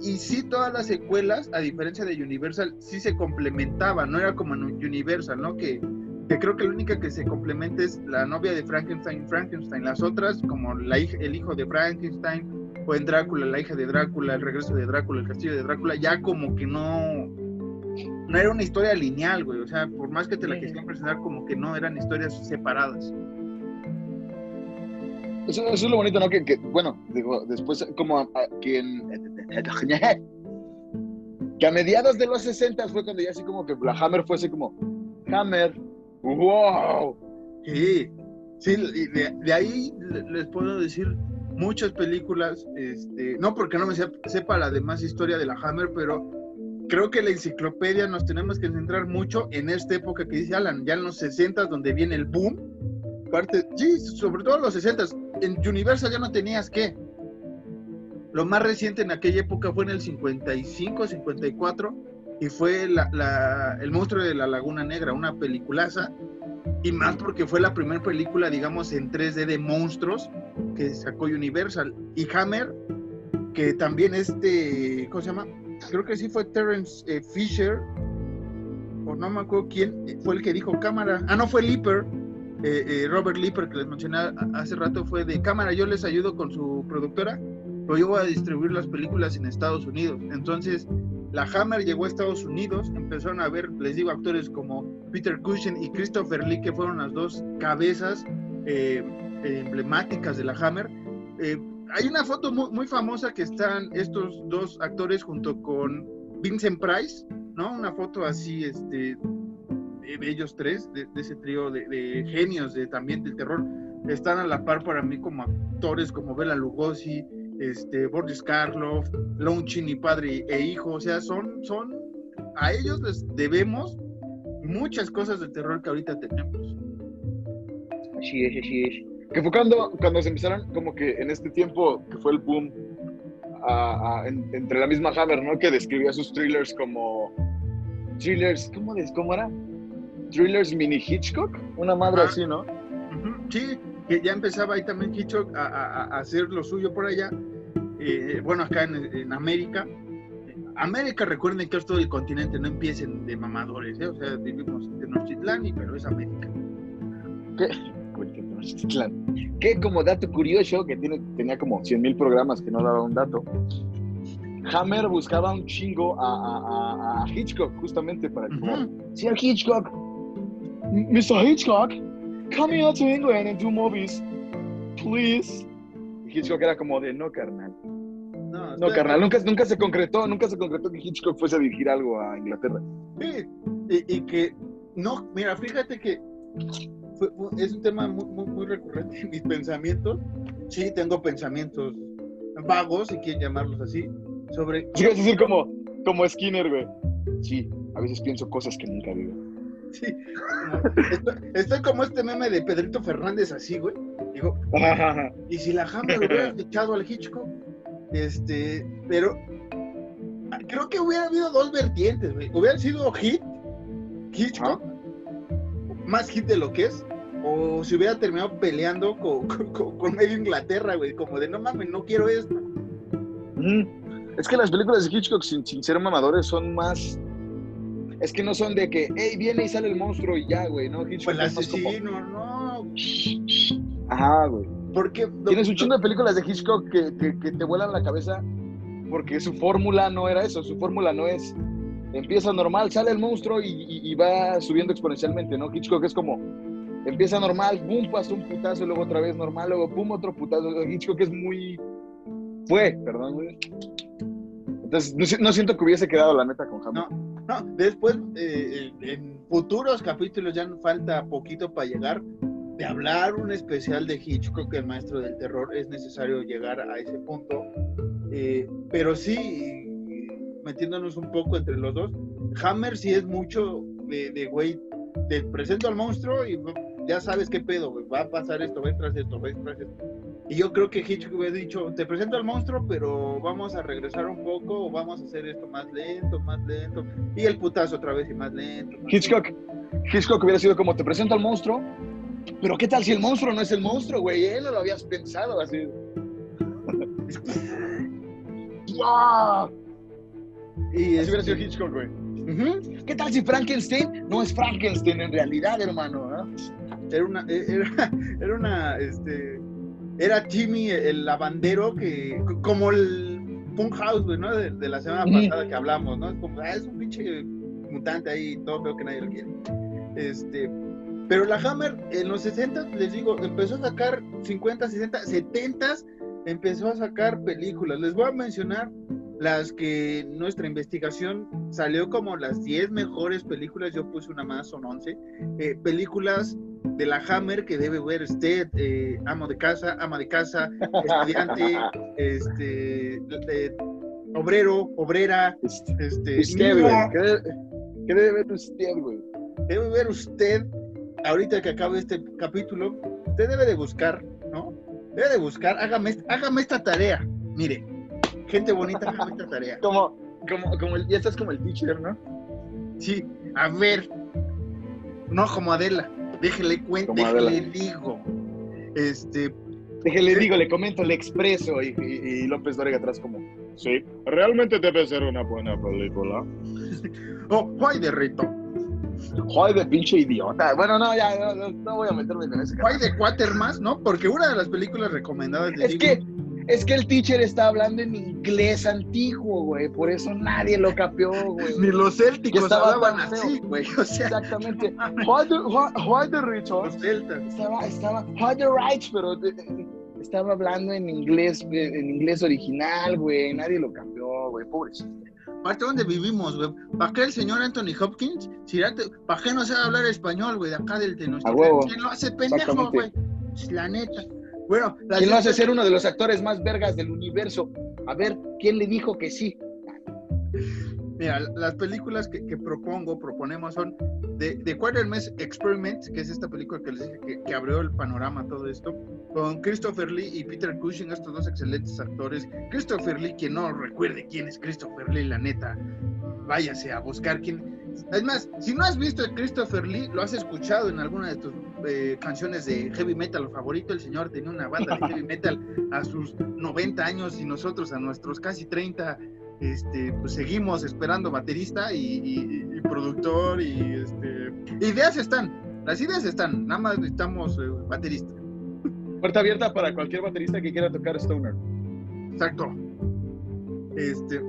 Y sí, todas las secuelas, a diferencia de Universal, sí se complementaban, no era como en Universal, ¿no? Que, que creo que la única que se complementa es la novia de Frankenstein, Frankenstein. Las otras, como la el hijo de Frankenstein, o en Drácula, la hija de Drácula, el regreso de Drácula, el castillo de Drácula, ya como que no, no era una historia lineal, güey. O sea, por más que te la quisieran presentar, como que no eran historias separadas. Eso, es lo bonito, ¿no? Que, bueno, digo, después, como a, que, que a mediados de los 60 fue cuando ya así como que la Hammer fue así como, Hammer, wow. Sí, sí, de, de ahí les puedo decir muchas películas, este, no porque no me sepa la demás historia de la Hammer, pero creo que la enciclopedia nos tenemos que centrar mucho en esta época que dice Alan, ya en los 60 donde viene el boom. Parte, sí, sobre todo en los 60 En Universal ya no tenías que. Lo más reciente en aquella época fue en el 55, 54, y fue la, El monstruo de la Laguna Negra, una peliculaza. Y más porque fue la primera película, digamos, en 3D de monstruos que sacó Universal. Y Hammer, que también este, ¿cómo se llama? Creo que sí fue Terence eh, Fisher, o no me acuerdo quién, eh, fue el que dijo cámara. Ah, no, fue Leeper, eh, Robert Leeper, que les mencioné hace rato, fue de cámara, yo les ayudo con su productora, pero yo voy a distribuir las películas en Estados Unidos. Entonces, la Hammer llegó a Estados Unidos, empezaron a ver, les digo, actores como Peter Cushing y Christopher Lee, que fueron las dos cabezas emblemáticas de la Hammer hay una foto muy, famosa que están estos dos actores junto con Vincent Price, ¿no? Una foto así, este, de ellos tres, de, ese trío de, genios de, también del terror, están a la par para mí como actores como Bela Lugosi este, Boris Karloff, Lon padre e hijo, o sea, son, son, a ellos les debemos muchas cosas de terror que ahorita tenemos. Así es, así es. Que fue cuando, cuando se empezaron, como que en este tiempo que fue el boom a- a- en- entre la misma Hammer, ¿no? Que describía sus thrillers como thrillers, ¿cómo, des- cómo era? Thrillers mini Hitchcock, una madre Ajá. así, ¿no? Sí, que ya empezaba ahí también Hitchcock a, a- hacer lo suyo por allá. Eh, bueno, acá en, en América. América, recuerden que es todo el continente, no empiecen de mamadores, ¿eh? O sea, vivimos en Tenochtitlán, pero es América. Qué Tenochtitlán. Que como dato curioso, que tiene, tenía como 100 mil programas que no daba un dato, Hammer buscaba un chingo a, a- a- Hitchcock justamente para que, como, Ujú. Señor Hitchcock, Mr. Hitchcock, come here to England and do movies, please. Hitchcock era como de, no, carnal. No, No, carnal, nunca, nunca se concretó, nunca se concretó que Hitchcock fuese a dirigir algo a Inglaterra. Sí, y, y que, no, mira, fíjate que fue- es un tema muy, muy, muy recurrente en mis pensamientos. Sí, tengo pensamientos vagos, si quieren llamarlos así, sobre Sí, es decir, como, como Skinner, güey. Sí, a veces pienso cosas que nunca digo. Sí, estoy, estoy como este meme de Pedrito Fernández así, güey. Digo, y si la Hammer lo hubiera echado al Hitchcock, este, pero ah, creo que hubiera habido dos vertientes, güey. Hubiera sido hit, Hitchcock, más hit de lo que es, o se hubiera terminado peleando con, con- con medio Inglaterra, güey, como de no mames, no quiero esto. Es que las películas de Hitchcock, sin, sin ser mamadores, son más. Es que no son de que, hey, viene y sale el monstruo y ya, güey, ¿no? Hitchcock Pues es como- asesino, no, Ajá, güey. porque... Tienes un chingo de películas de Hitchcock que, que- que te vuelan la cabeza porque su fórmula no era eso. Su fórmula no es. Empieza normal, sale el monstruo y, va subiendo exponencialmente, ¿no? Hitchcock es como. Empieza normal, boom, pasa un putazo, luego otra vez normal, luego pum, otro putazo. Hitchcock es muy. Fue, perdón. Entonces, no, no siento que hubiese quedado la neta con Hammer. No. No, después, eh, en futuros capítulos ya falta poquito para llegar, de hablar un especial de Hitchcock, el maestro del terror, es necesario llegar a ese punto. Eh, pero sí, metiéndonos un poco entre los dos, Hammer sí es mucho de, güey, te presento al monstruo y ya sabes qué pedo, güey, va a pasar esto, va a entrar esto, va a entrar esto. Y yo creo que Hitchcock hubiera dicho, te presento al monstruo, pero vamos a regresar un poco, o vamos a hacer esto más lento, más lento. Y el putazo otra vez y más lento. más Hitchcock, Hitchcock hubiera sido como, te presento al monstruo, pero ¿qué tal si el monstruo no es el monstruo, güey? Él no lo habías pensado así. ¡Ah! Y Así hubiera este, sido Hitchcock, güey. ¿Qué tal si Frankenstein no es Frankenstein en realidad, hermano? ¿no? era una, e, era, era una, este, era Jimmy el lavandero que, como el Punk House, güey, ¿no? De, de la semana pasada que hablamos, ¿no? Es como, ah, es un pinche mutante ahí, todo veo que nadie lo quiere. Este, pero la Hammer en los 60, les digo, empezó a sacar 50, 60, 70, empezó a sacar películas. Les voy a mencionar las que nuestra investigación salió como las 10 mejores películas, yo puse una más, son 11, eh, películas de la Hammer que debe ver usted, eh, amo de casa, ama de casa, estudiante, este, eh, obrero, obrera, Este, Usted. ¿Qué debe, qué debe ver usted, güey? debe ver usted, ahorita que acabe este capítulo, usted debe de buscar, ¿no? Debe de buscar, hágame, hágame esta tarea. Mire, gente bonita, hágame esta tarea. Como, como, como el, ya estás como el teacher, ¿no? Sí, a ver, no como Adela, déjele cuenta, Como déjele Adela. digo. Este, Déjale, digo, le comento, le expreso y, y- y López Dóriga atrás como, Sí, realmente debe ser una buena película. oh, ¡ay de rito! joder, de pinche idiota. Bueno, no, ya, no, no, no voy a meterme con ese ¡ay de Quatermass! ¿No? Porque una de las películas recomendadas de Es Jimmy- que, es que el teacher está hablando en inglés antiguo, güey. Por eso nadie lo capeó, güey. ni los célticos estaba hablaban así, güey. O sea, Exactamente. Joder, joder, Richard. los celtas. Estaba, estaba, joder, right, pero eh, estaba hablando en inglés, en inglés original, güey. Nadie lo cambió, güey. Pobrecito. Parte donde vivimos, güey. ¿Para qué el señor Anthony Hopkins? ¿Para qué no sabe hablar español, güey? De acá del. A huevo. ¿Quién lo hace pendejo, güey? Pues, La neta. Bueno, la ¿Quién lo hace ser uno de los actores más vergas del universo? A ver, ¿quién le dijo que sí? Mira, las películas que, que propongo, proponemos son The, The Quatermass Experiment, que es esta película que les dije que, que abrió el panorama a todo esto, con Christopher Lee y Peter Cushing, estos dos excelentes actores. Christopher Lee, quien no recuerde quién es Christopher Lee, la neta, váyase a buscar quién. Es más, si no has visto a Christopher Lee, lo has escuchado en alguna de tus eh, canciones de heavy metal favorito. El señor tenía una banda de heavy metal a sus 90 años y nosotros a nuestros casi 30 este, pues seguimos esperando baterista y, y- y productor y este, ideas están, las ideas están, nada más necesitamos eh, baterista. Puerta abierta para cualquier baterista que quiera tocar Stoner. Exacto. Este,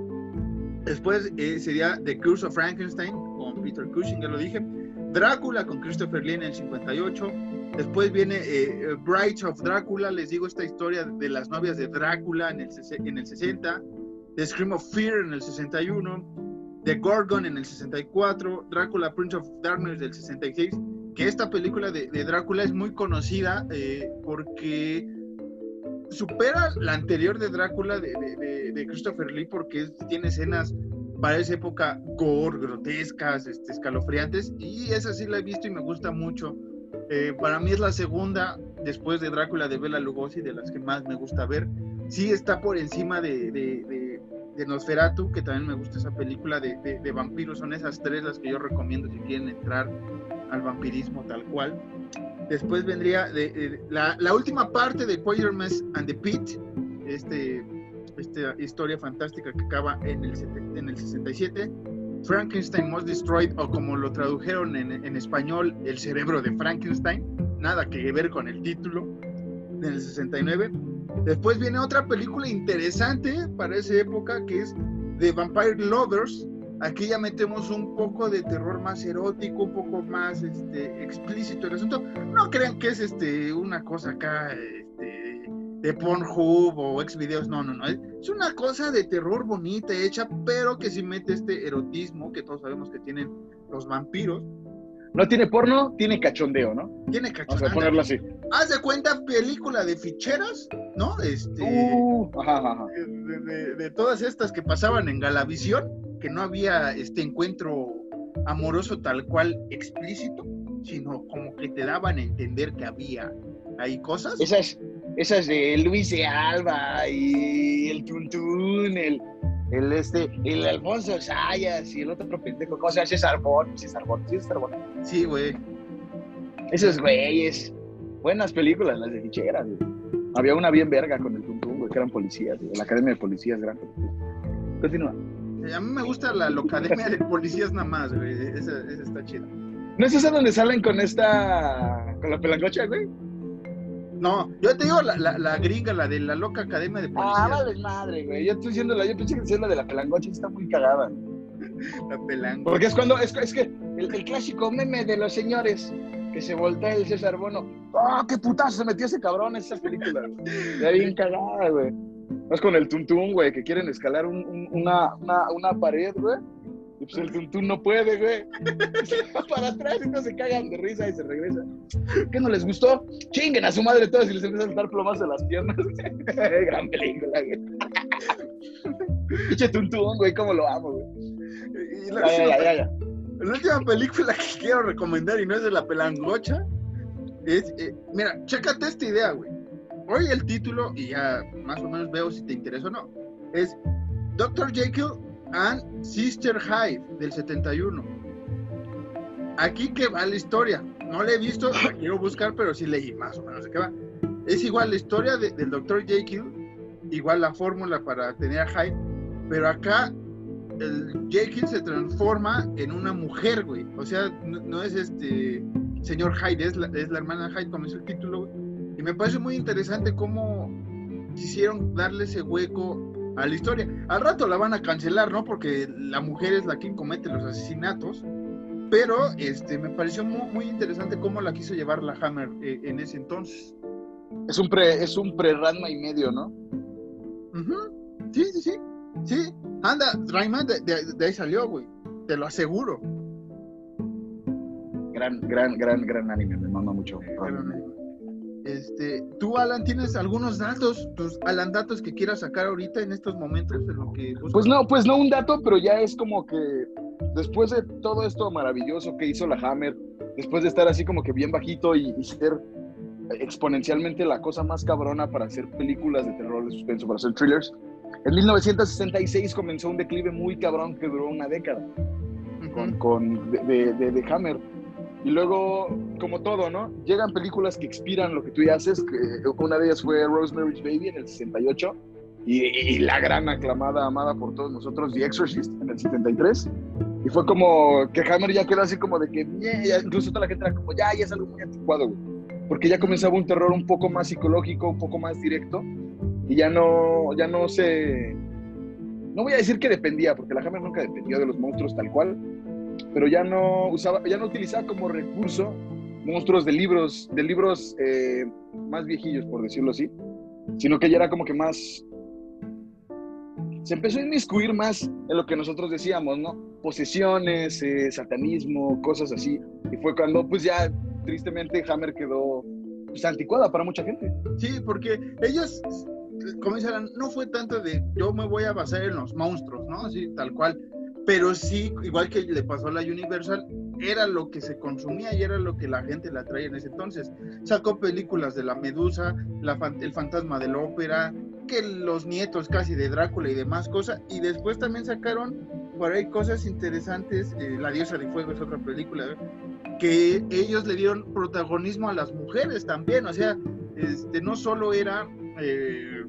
después eh, sería The Curse of Frankenstein Peter Cushing, ya lo dije. Drácula con Christopher Lee en el 58. Después viene eh, eh, Brides of Drácula, les digo esta historia de las novias de Drácula en el, ses- en el 60. The Scream of Fear en el 61. The Gorgon en el 64. Drácula Prince of Darkness del 66. Que esta película de, Drácula es muy conocida eh, porque supera la anterior de Drácula de, Christopher Lee porque tiene escenas para esa época gore, grotescas, este, escalofriantes y esa sí la he visto y me gusta mucho. Eh, para mí es la segunda después de Drácula de Bela Lugosi de las que más me gusta ver. Sí está por encima de, de, Nosferatu, que también me gusta esa película de, vampiros. Son esas tres las que yo recomiendo si quieren entrar al vampirismo tal cual. Después vendría la, la última parte de Quatermass and the Pit, este, esta historia fantástica que acaba en el, en el 67. Frankenstein Most Destroyed, o como lo tradujeron en, en español, El cerebro de Frankenstein. Nada que ver con el título, en el 69. Después viene otra película interesante para esa época que es The Vampire Lovers. Aquí ya metemos un poco de terror más erótico, un poco más este, explícito el asunto. No crean que es este, una cosa acá este, de Pornhub o Xvideos, no, no, no. Es una cosa de terror bonita, hecha, pero que sí mete este erotismo que todos sabemos que tienen los vampiros. No tiene porno, tiene cachondeo, ¿no? Tiene Vamos a cachondeo. ponerlo así. Haz de cuenta película de ficheras, ¿no? Este, Uh, ajá, ajá, ajá. de, de- de todas estas que pasaban en Galavisión, que no había este encuentro amoroso tal cual explícito, sino como que te daban a entender que había ahí cosas. Esas, esas de Luis de Alba y el Tuntún, el, el este, el Alfonso Sayas y el otro pendejo, ¿cómo se llama? César Bon, César Bon, sí, César Bon. Sí, güey. Esos güeyes. Buenas películas, las de ficheras, güey. Había una bien verga con el Tuntún, güey, que eran policías, güey. La Academia de Policías, gran. Continúa. Eh, A mí me gusta la locademia de policías nada más, güey. Esa, esa está chida. ¿No es esa donde salen con esta. con la pelangocha, güey? No, yo te digo la, la, la gringa, la de la loca academia de policías. Ah, vale madre, güey. Yo estoy diciendo la, yo pensé que decía la de la pelangocha, está muy cagada. La pelanga. Porque es cuando, es, es que el, el clásico meme de los señores que se voltea el César Bono. ¡Ah, qué putazo se metió ese cabrón en esa película! Está bien cagada, güey. Es con el tuntún, güey, que quieren escalar un- un- una, una, una pared, güey. Y pues el tuntún no puede, güey. Se va para atrás y no se cagan de risa y se regresa. ¿Qué no les gustó? Chinguen a su madre todos y les empiezan a dar plomas en las piernas. Gran película, güey. Pinche tuntún, güey, cómo lo amo, güey. Y la, Ya, ya, ya, ya. la última película que quiero recomendar y no es de la pelangocha es, eh, mira, chécate esta idea, güey. Hoy el título, y ya más o menos veo si te interesa o no, es Dr. Jekyll and Sister Hyde del 71. Aquí que va la historia. No la he visto, la quiero buscar, pero sí leí más o menos de qué va. Es igual la historia de- del Dr. Jekyll, igual la fórmula para tener a Hyde, pero acá el Jekyll se transforma en una mujer, güey. O sea, no, no es este señor Hyde, es la, es la hermana Hyde, como es el título, güey. Y me parece muy interesante cómo quisieron darle ese hueco a la historia. Al rato la van a cancelar, ¿no? Porque la mujer es la que comete los asesinatos. Pero este, me pareció muy, muy interesante cómo la quiso llevar la Hammer eh, en ese entonces. Es un pre, es un pre-Ranma y medio, ¿no? Sí, sí, sí. Sí. Anda, Rayman de, de- de ahí salió, güey. Te lo aseguro. Gran, gran, gran, gran anime, me mama mucho. Pero, Este, tú, Alan, ¿tienes algunos datos, tus Alan datos que quieras sacar ahorita en estos momentos en lo que Pues no, pues no un dato, pero ya es como que después de todo esto maravilloso que hizo la Hammer, después de estar así como que bien bajito y, y ser exponencialmente la cosa más cabrona para hacer películas de terror, de suspenso, para hacer thrillers, en 1966 comenzó un declive muy cabrón que duró una década con, con de, de, de Hammer. Y luego, como todo, ¿no? Llegan películas que expiran lo que tú ya haces. Una de ellas fue Rosemary's Baby en el 68 y, y, la gran aclamada, amada por todos nosotros, The Exorcist en el 73. Y fue como que Hammer ya quedó así como de que, yeah, incluso toda la gente era como, ya, ya es algo muy anticuado, güey. Porque ya comenzaba un terror un poco más psicológico, un poco más directo. Y ya no, ya no se... No voy a decir que dependía, porque la Hammer nunca dependió de los monstruos tal cual, pero ya no usaba, ya no utilizaba como recurso monstruos de libros, de libros eh, más viejillos, por decirlo así, sino que ya era como que más, se empezó a inmiscuir más en lo que nosotros decíamos, ¿no? Posesiones, eh, satanismo, cosas así, y fue cuando, pues ya, tristemente, Hammer quedó pues, anticuada para mucha gente. Sí, porque ellos, como dicen, no fue tanto de yo me voy a basar en los monstruos, ¿no? Así, tal cual pero sí, igual que le pasó a la Universal, era lo que se consumía y era lo que la gente la traía en ese entonces. Sacó películas de la Medusa, el fantasma de la ópera, que los nietos casi de Drácula y demás cosas, y después también sacaron por ahí cosas interesantes, eh, La diosa de fuego es otra película, ¿eh? que ellos le dieron protagonismo a las mujeres también, o sea, este, no solo era eh,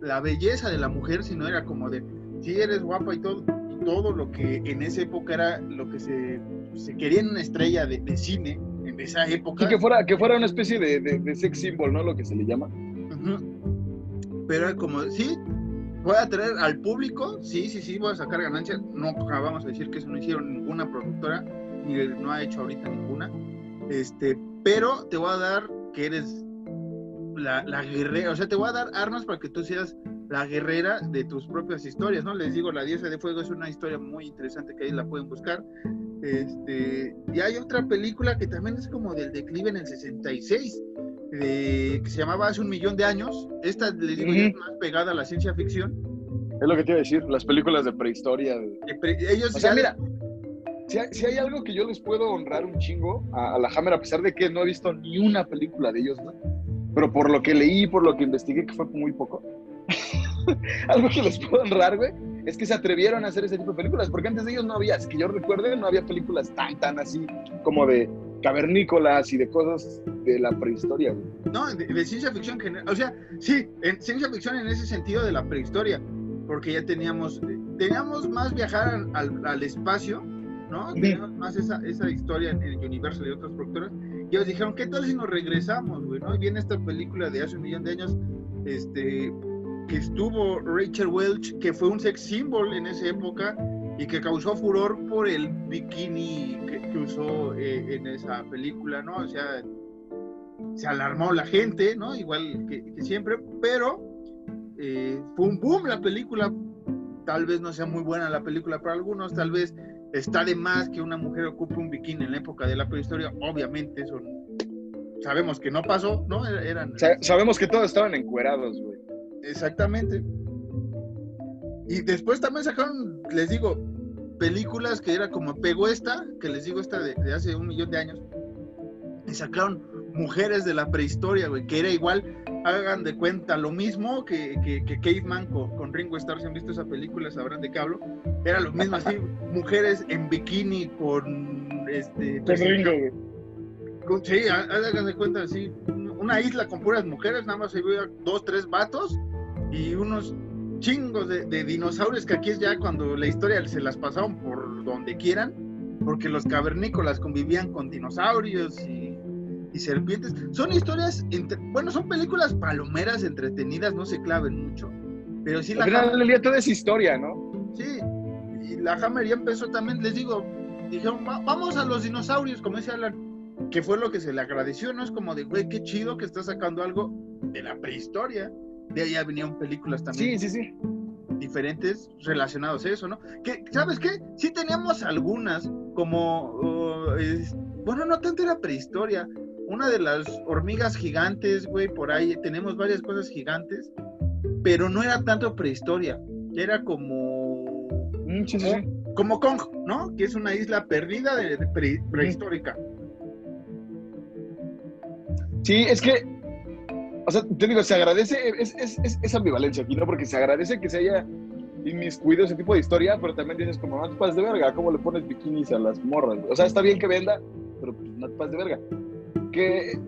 la belleza de la mujer, sino era como de, si eres guapa y todo, todo lo que en esa época era lo que se, se quería en una estrella de, de, cine, en esa época. Sí, que fuera, que fuera una especie de, de, de sex symbol, ¿no? Lo que se le llama. Uh -huh. Pero como, sí, voy a traer al público, sí, sí, sí, voy a sacar ganancias. No vamos a decir que eso no hicieron ninguna productora, ni no ha hecho ahorita ninguna. Este, pero te voy a dar que eres la, la guerrera, o sea, te voy a dar armas para que tú seas la guerrera de tus propias historias, ¿no? Les digo, La diosa de fuego es una historia muy interesante que ahí la pueden buscar. Este, y hay otra película que también es como del declive en el 66, de, que se llamaba Hace un millón de años. Esta, les digo, uh -huh. es más pegada a la ciencia ficción. Es lo que te iba a decir, las películas de prehistoria. De... De pre ellos o sea, mira, si hay, si hay, algo que yo les puedo honrar un chingo a, a, la Hammer, a pesar de que no he visto ni una película de ellos, ¿no? Pero por lo que leí, por lo que investigué, que fue muy poco, algo que les puedo honrar, güey, es que se atrevieron a hacer ese tipo de películas, porque antes de ellos no había, es que yo recuerde, no había películas tan, tan así como de cavernícolas y de cosas de la prehistoria, güey. No, de, de ciencia ficción general, o sea, sí, en ciencia ficción en ese sentido de la prehistoria, porque ya teníamos, teníamos más viajar al, al espacio, ¿no? Sí. Teníamos más esa, esa historia en, en Universal y otras productoras, y ellos dijeron, ¿qué tal si nos regresamos, güey, no? Y viene esta película de hace un millón de años, este, que estuvo Rachel Welch, que fue un sex symbol en esa época y que causó furor por el bikini que, que usó eh, en esa película, ¿no? O sea, se alarmó la gente, ¿no? Igual que, que siempre, pero eh, fue un boom la película. Tal vez no sea muy buena la película para algunos, tal vez está de más que una mujer ocupe un bikini en la época de la prehistoria. Obviamente, eso sabemos que no pasó, ¿no? Eran, sabemos que todos estaban encuerados, güey. Exactamente. Y después también sacaron, les digo, películas que era como pegó esta, que les digo esta de, de hace un millón de años, y sacaron mujeres de la prehistoria, güey, que era igual, hagan de cuenta lo mismo que, que, que Caveman con, con, Ringo Starr, si han visto esa película sabrán de qué hablo, era lo mismo así, mujeres en bikini con este... Con Ringo, güey. Con, sí, hagan de cuenta así, una isla con puras mujeres, nada más se veía dos, tres vatos y unos chingos de, de, dinosaurios que aquí es ya cuando la historia se las pasaron por donde quieran, porque los cavernícolas convivían con dinosaurios y, y serpientes. Son historias, entre, bueno, son películas palomeras entretenidas, no se claven mucho, pero sí la... Final toda es historia, ¿no? Sí, y la Hammer ya empezó también, les digo, dijeron, vamos a los dinosaurios, como decía Alan, que fue lo que se le agradeció, ¿no? Es como de, güey, qué chido que está sacando algo de la prehistoria. De allá venían películas también. Sí, sí, sí. Diferentes relacionados a eso, ¿no? Que, ¿sabes qué? Sí teníamos algunas, como, uh, es, bueno, no tanto era prehistoria, una de las hormigas gigantes, güey, por ahí tenemos varias cosas gigantes, pero no era tanto prehistoria, era como Mm, sí, sí, sí. como Kong, ¿no? Que es una isla perdida de, de pre- prehistórica. Sí, es que, o sea, te digo, se agradece, es, es, es, es ambivalencia aquí, ¿no? Porque se agradece que se haya inmiscuido ese tipo de historia, pero también dices, como, no te pases de verga, ¿cómo le pones bikinis a las morras? O sea, está bien que venda, pero pues, no te pases de verga. Que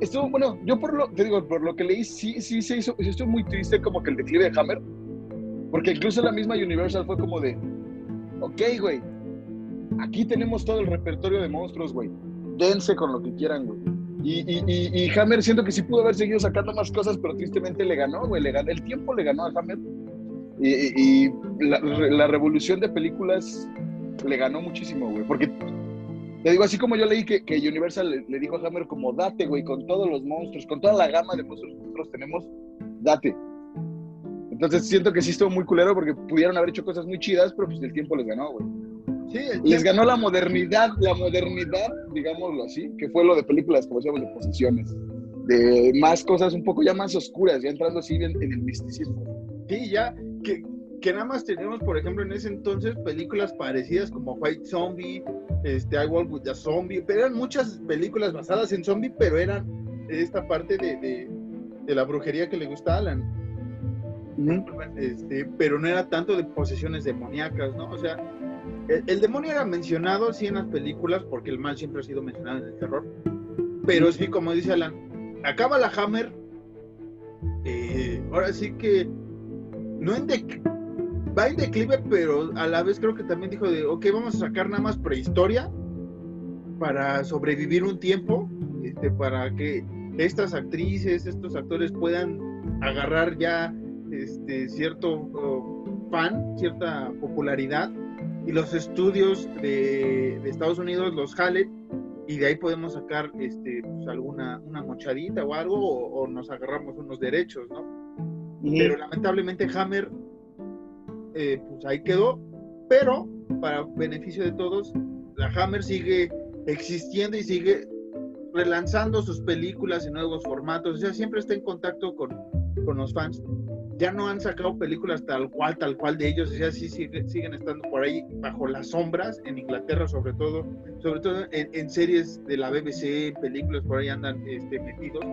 estuvo, bueno, yo por lo, te digo, por lo que leí, sí, sí se hizo, sí estoy muy triste como que el declive de Hammer, porque incluso la misma Universal fue como de, ok, güey, aquí tenemos todo el repertorio de monstruos, güey, dense con lo que quieran, güey. Y, y, y, y Hammer siento que sí pudo haber seguido sacando más cosas, pero tristemente le ganó, güey. Le ganó, el tiempo le ganó a Hammer. Y, la, la revolución de películas le ganó muchísimo, güey. Porque, te digo, así como yo leí que, que Universal le, le dijo a Hammer como, date, güey, con todos los monstruos, con toda la gama de monstruos que nosotros tenemos, date. Entonces siento que sí estuvo muy culero porque pudieron haber hecho cosas muy chidas, pero pues el tiempo les ganó, güey. Sí, Les ganó la modernidad, la modernidad, digámoslo así, que fue lo de películas, como decíamos, de posiciones, de más cosas un poco ya más oscuras, ya entrando así en, en el misticismo. Sí, ya, que, que nada más teníamos, por ejemplo, en ese entonces películas parecidas como White Zombie, este, I Walk with the Zombie, pero eran muchas películas basadas en zombie, pero eran esta parte de, de, de la brujería que le gusta a Alan. Este, pero no era tanto de posesiones demoníacas, ¿no? O sea, el, demonio era mencionado sí en las películas, porque el mal siempre ha sido mencionado en el terror, pero sí, como dice Alan, acaba la Hammer, eh, ahora sí que no en va en declive, pero a la vez creo que también dijo de, ok, vamos a sacar nada más prehistoria para sobrevivir un tiempo, este, para que estas actrices, estos actores puedan agarrar ya este, cierto uh, fan, cierta popularidad, y los estudios de, de Estados Unidos los jalen, y de ahí podemos sacar este, pues, alguna una mochadita o algo, o, o nos agarramos unos derechos, ¿no? Pero lamentablemente Hammer, eh, pues ahí quedó, pero para beneficio de todos, la Hammer sigue existiendo y sigue relanzando sus películas en nuevos formatos, o sea, siempre está en contacto con, con los fans. Ya no han sacado películas tal cual, tal cual de ellos, o sea, sí sigue- siguen estando por ahí bajo las sombras, en Inglaterra sobre todo, sobre todo en, en series de la BBC, películas por ahí andan este, metidos,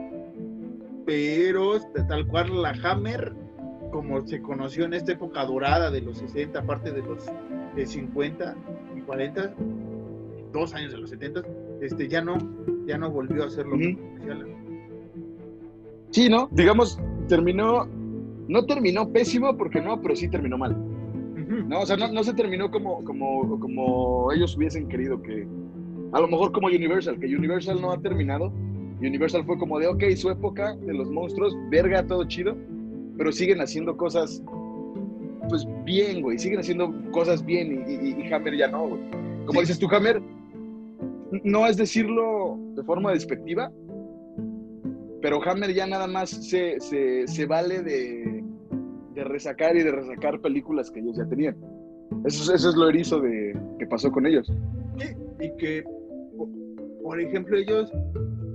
pero este, tal cual la Hammer, como se conoció en esta época dorada de los 60, aparte de los de 50 y 40, dos años de los 70, este, ya no, ya no volvió a ser lo Ujú. mismo. decía Alan. Sí, ¿no? Digamos, terminó, no terminó pésimo porque no, pero sí terminó mal. ¿no? O sea, no, no se terminó como, como, como ellos hubiesen querido que... A lo mejor como Universal, que Universal no ha terminado. Universal fue como de, ok, su época de los monstruos, verga, todo chido, pero siguen haciendo cosas, pues bien, güey, siguen haciendo cosas bien y, y- y Hammer ya no, güey. Como Sí. dices tú, Hammer, no es decirlo de forma despectiva, pero Hammer ya nada más se, se, se vale de, de resacar y de resacar películas que ellos ya tenían. Eso, es- eso es lo erizo de, que pasó con ellos. Sí, y que, po- por ejemplo, ellos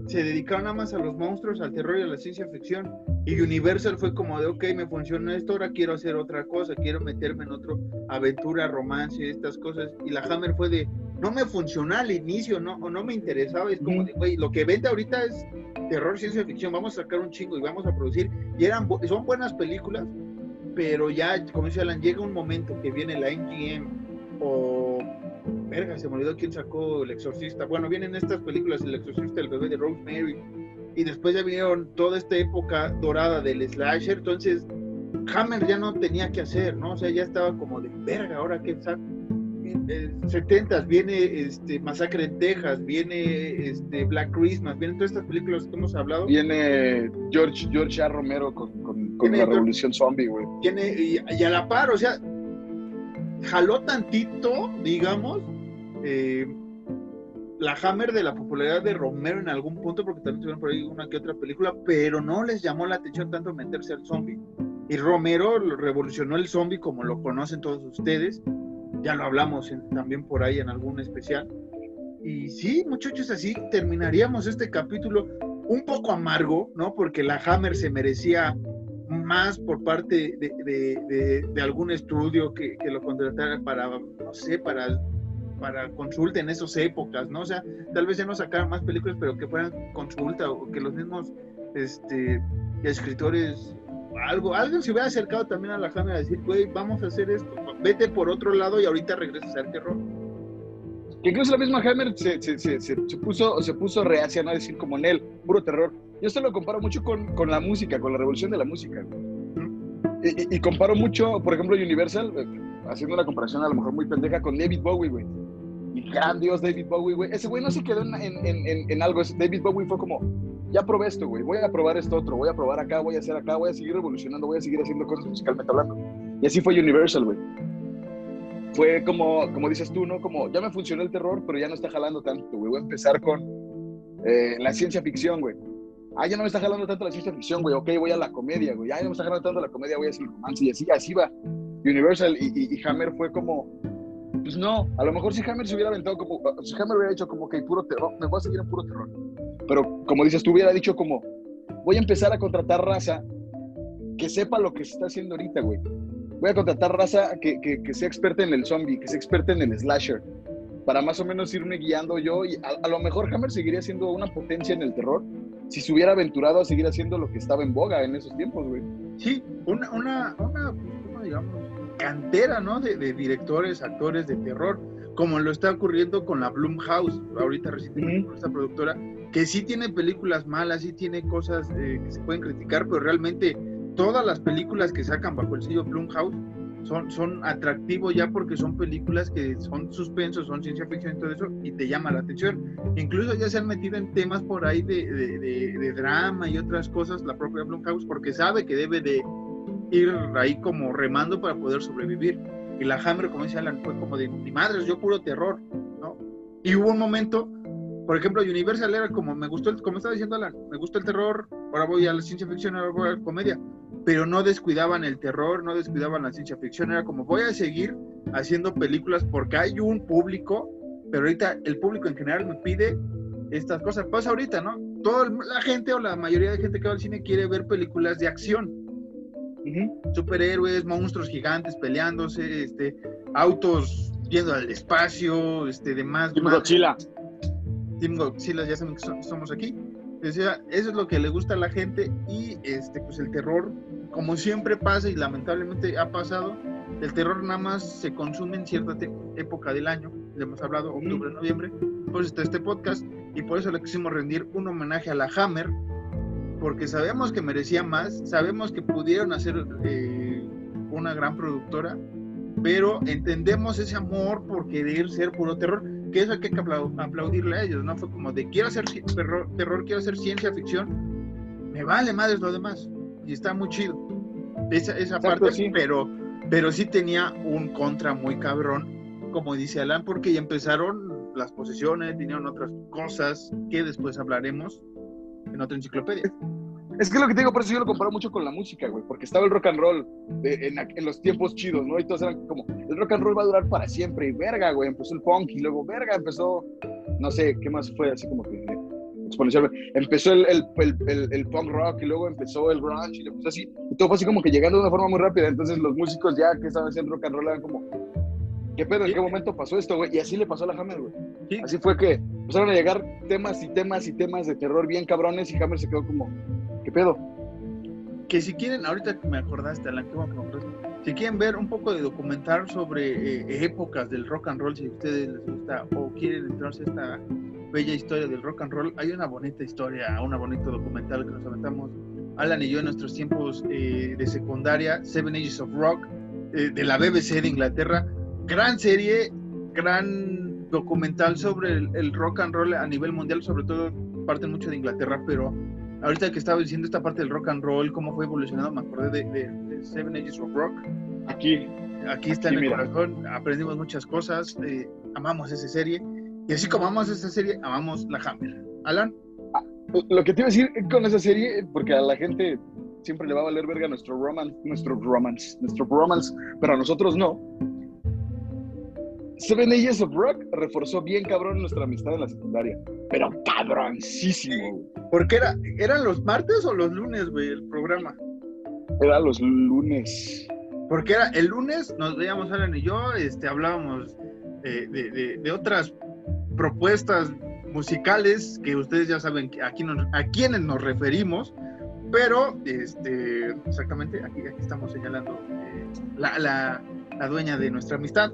se dedicaron nada más a los monstruos, al terror y a la ciencia ficción. Y Universal fue como de, ok, me funcionó esto, ahora quiero hacer otra cosa, quiero meterme en otro aventura, romance, estas cosas. Y la Hammer fue de, no me funcionó al inicio, no, o no me interesaba. Es como de, güey, lo que vende ahorita es terror, ciencia ficción, vamos a sacar un chingo y vamos a producir. Y eran, son buenas películas, pero ya, como dice Alan, llega un momento que viene la MGM o verga, se me olvidó quién sacó El Exorcista. Bueno, vienen estas películas, El Exorcista, El bebé de Rosemary, y después ya vinieron toda esta época dorada del slasher, entonces Hammer ya no tenía que hacer, ¿no? O sea, ya estaba como de verga, ahora qué. 70 viene este Masacre en Texas, viene este Black Christmas, vienen todas estas películas que hemos hablado. Viene George, George A. Romero con, con, la George- revolución zombie, güey. Tiene, y, y a la par, o sea, jaló tantito, digamos, eh, la Hammer de la popularidad de Romero en algún punto, porque también tuvieron por ahí una que otra película, pero no les llamó la atención tanto meterse al zombie. Y Romero revolucionó el zombie como lo conocen todos ustedes, ya lo hablamos también por ahí en algún especial. y sí, muchachos, así terminaríamos este capítulo un poco amargo, ¿no? Porque la Hammer se merecía más por parte de, algún estudio que, lo contratara para, no sé, para, para consulta en esas épocas, ¿no? O sea, tal vez ya no sacaran más películas, pero que fueran consulta o que los mismos este, escritores, algo, alguien se hubiera acercado también a la Hammer a decir, güey, vamos a hacer esto, vete por otro lado y ahorita regresas al terror. Que incluso la misma Hammer se, se, se, se, puso, se puso reacia, ¿no? A decir como en él, puro terror. Yo esto lo comparo mucho con, con la música, con la revolución de la música. Y, comparo mucho, por ejemplo, Universal, eh, haciendo una comparación a lo mejor muy pendeja con David Bowie, güey. Y gran Dios, David Bowie, güey. Ese güey no se quedó en, en, en, algo. David Bowie fue como, ya probé esto, güey. Voy a probar esto otro. Voy a probar acá, voy a hacer acá, voy a seguir revolucionando, voy a seguir haciendo cosas musicalmente hablando. Y así fue Universal, güey. Fue como, como dices tú, ¿no? Como, ya me funcionó el terror, pero ya no está jalando tanto, güey. Voy a empezar con eh, la ciencia ficción, güey ah, ya no me está jalando tanto la ciencia ficción, güey, ok, voy a la comedia, güey, ah, ya no me está jalando tanto la comedia, voy a hacer el romance, y así, así va. Universal y, Hammer fue como, pues no, a lo mejor si Hammer se hubiera aventado como, si Hammer hubiera dicho como que puro terror, me voy a seguir en puro terror. Pero como dices, tú hubiera dicho como, voy a empezar a contratar raza que sepa lo que se está haciendo ahorita, güey. Voy a contratar raza que, que, que sea experta en el zombie, que sea experta en el slasher, para más o menos irme guiando yo. Y a, a, lo mejor Hammer seguiría siendo una potencia en el terror, si se hubiera aventurado a seguir haciendo lo que estaba en boga en esos tiempos, güey. Sí, una, una, una digamos, cantera, ¿no? De, directores, actores de terror, como lo está ocurriendo con la Blumhouse, ahorita recientemente con esta productora, que sí tiene películas malas, sí tiene cosas eh, que se pueden criticar, pero realmente todas las películas que sacan bajo el sello Blumhouse son, son atractivos ya porque son películas que son suspensos, son ciencia ficción y todo eso, y te llama la atención. Incluso ya se han metido en temas por ahí de, de, drama y otras cosas, la propia Blumhouse, porque sabe que debe de ir ahí como remando para poder sobrevivir. Y la Hammer, como dice Alan, fue como de, mi madre, yo puro terror, ¿no? Y hubo un momento, por ejemplo, Universal era como, me gustó, el, como estaba diciendo Alan, me gusta el terror, ahora voy a la ciencia ficción, ahora voy a la comedia pero no descuidaban el terror, no descuidaban la ciencia ficción, era como voy a seguir haciendo películas porque hay un público, pero ahorita el público en general me pide estas cosas. Pasa ahorita, ¿no? Toda la gente o la mayoría de gente que va al cine quiere ver películas de acción. Superhéroes, monstruos gigantes peleándose, este, autos yendo al espacio, este, demás. Team Godzilla. Team Godzilla, ya sabemos que somos aquí. eso es lo que le gusta a la gente y este, pues el terror como siempre pasa y lamentablemente ha pasado, el terror nada más se consume en cierta época del año, le hemos hablado, octubre, noviembre, pues está este podcast y por eso le quisimos rendir un homenaje a la Hammer, porque sabemos que merecía más, sabemos que pudieron hacer eh, una gran productora, pero entendemos ese amor por querer ser puro terror, que eso hay que aplaudirle a ellos, ¿no? Fue como de quiero hacer terror, terror quiero hacer ciencia ficción, me vale madres lo demás, y está muy chido esa, esa parte, sí. pero, pero sí tenía un contra muy cabrón, como dice Alan, porque ya empezaron las posesiones, vinieron otras cosas que después hablaremos en otra enciclopedia. Es que lo que te digo, por eso yo lo comparo mucho con la música, güey, porque estaba el rock and roll en, en, los tiempos chidos, ¿no? Y todos eran como, el rock and roll va a durar para siempre, y verga, güey, empezó el punk, y luego, verga, empezó, no sé, ¿qué más fue? Así como que Empezó el, el, el, el, punk rock y luego empezó el grunge y después así. Y todo fue así como que llegando de una forma muy rápida. Entonces los músicos ya que estaban haciendo rock and roll eran como, ¿qué pedo? ¿En qué momento pasó esto, güey? Y así le pasó a la Hammer, güey. Así fue que empezaron a llegar temas y temas y temas de terror bien cabrones y Hammer se quedó como, ¿qué pedo? Que si quieren, ahorita que me acordaste, Alan, que si quieren ver un poco de documental sobre eh, épocas del rock and roll, si a ustedes les gusta o quieren entrarse a esta bella historia del rock and roll. Hay una bonita historia, una bonito documental que nos aventamos Alan y yo en nuestros tiempos eh, de secundaria, Seven Ages of Rock, eh, de la BBC de Inglaterra. Gran serie, gran documental sobre el, rock and roll a nivel mundial, sobre todo parte mucho de Inglaterra, pero ahorita que estaba diciendo esta parte del rock and roll, cómo fue evolucionado, me acordé de, Seven Ages of Rock. Aquí. Aquí está en el corazón, aprendimos muchas cosas, eh, amamos esa serie. Y así como amamos esta serie, amamos la Hammer. Alan. Ah, lo que te iba a decir con esa serie, porque a la gente siempre le va a valer verga nuestro romance, nuestro romance, nuestro romance, pero a nosotros no. Seven Ages of Rock reforzó bien cabrón nuestra amistad en la secundaria. Pero cabroncísimo, güey. Porque era, ¿eran los martes o los lunes, güey, el programa? Era los lunes. Porque era el lunes, nos veíamos Alan y yo, este, hablábamos eh, de, de- otras propuestas musicales que ustedes ya saben que aquí nos- a quiénes nos referimos, pero este, exactamente aquí, aquí estamos señalando eh, la, la- la dueña de nuestra amistad.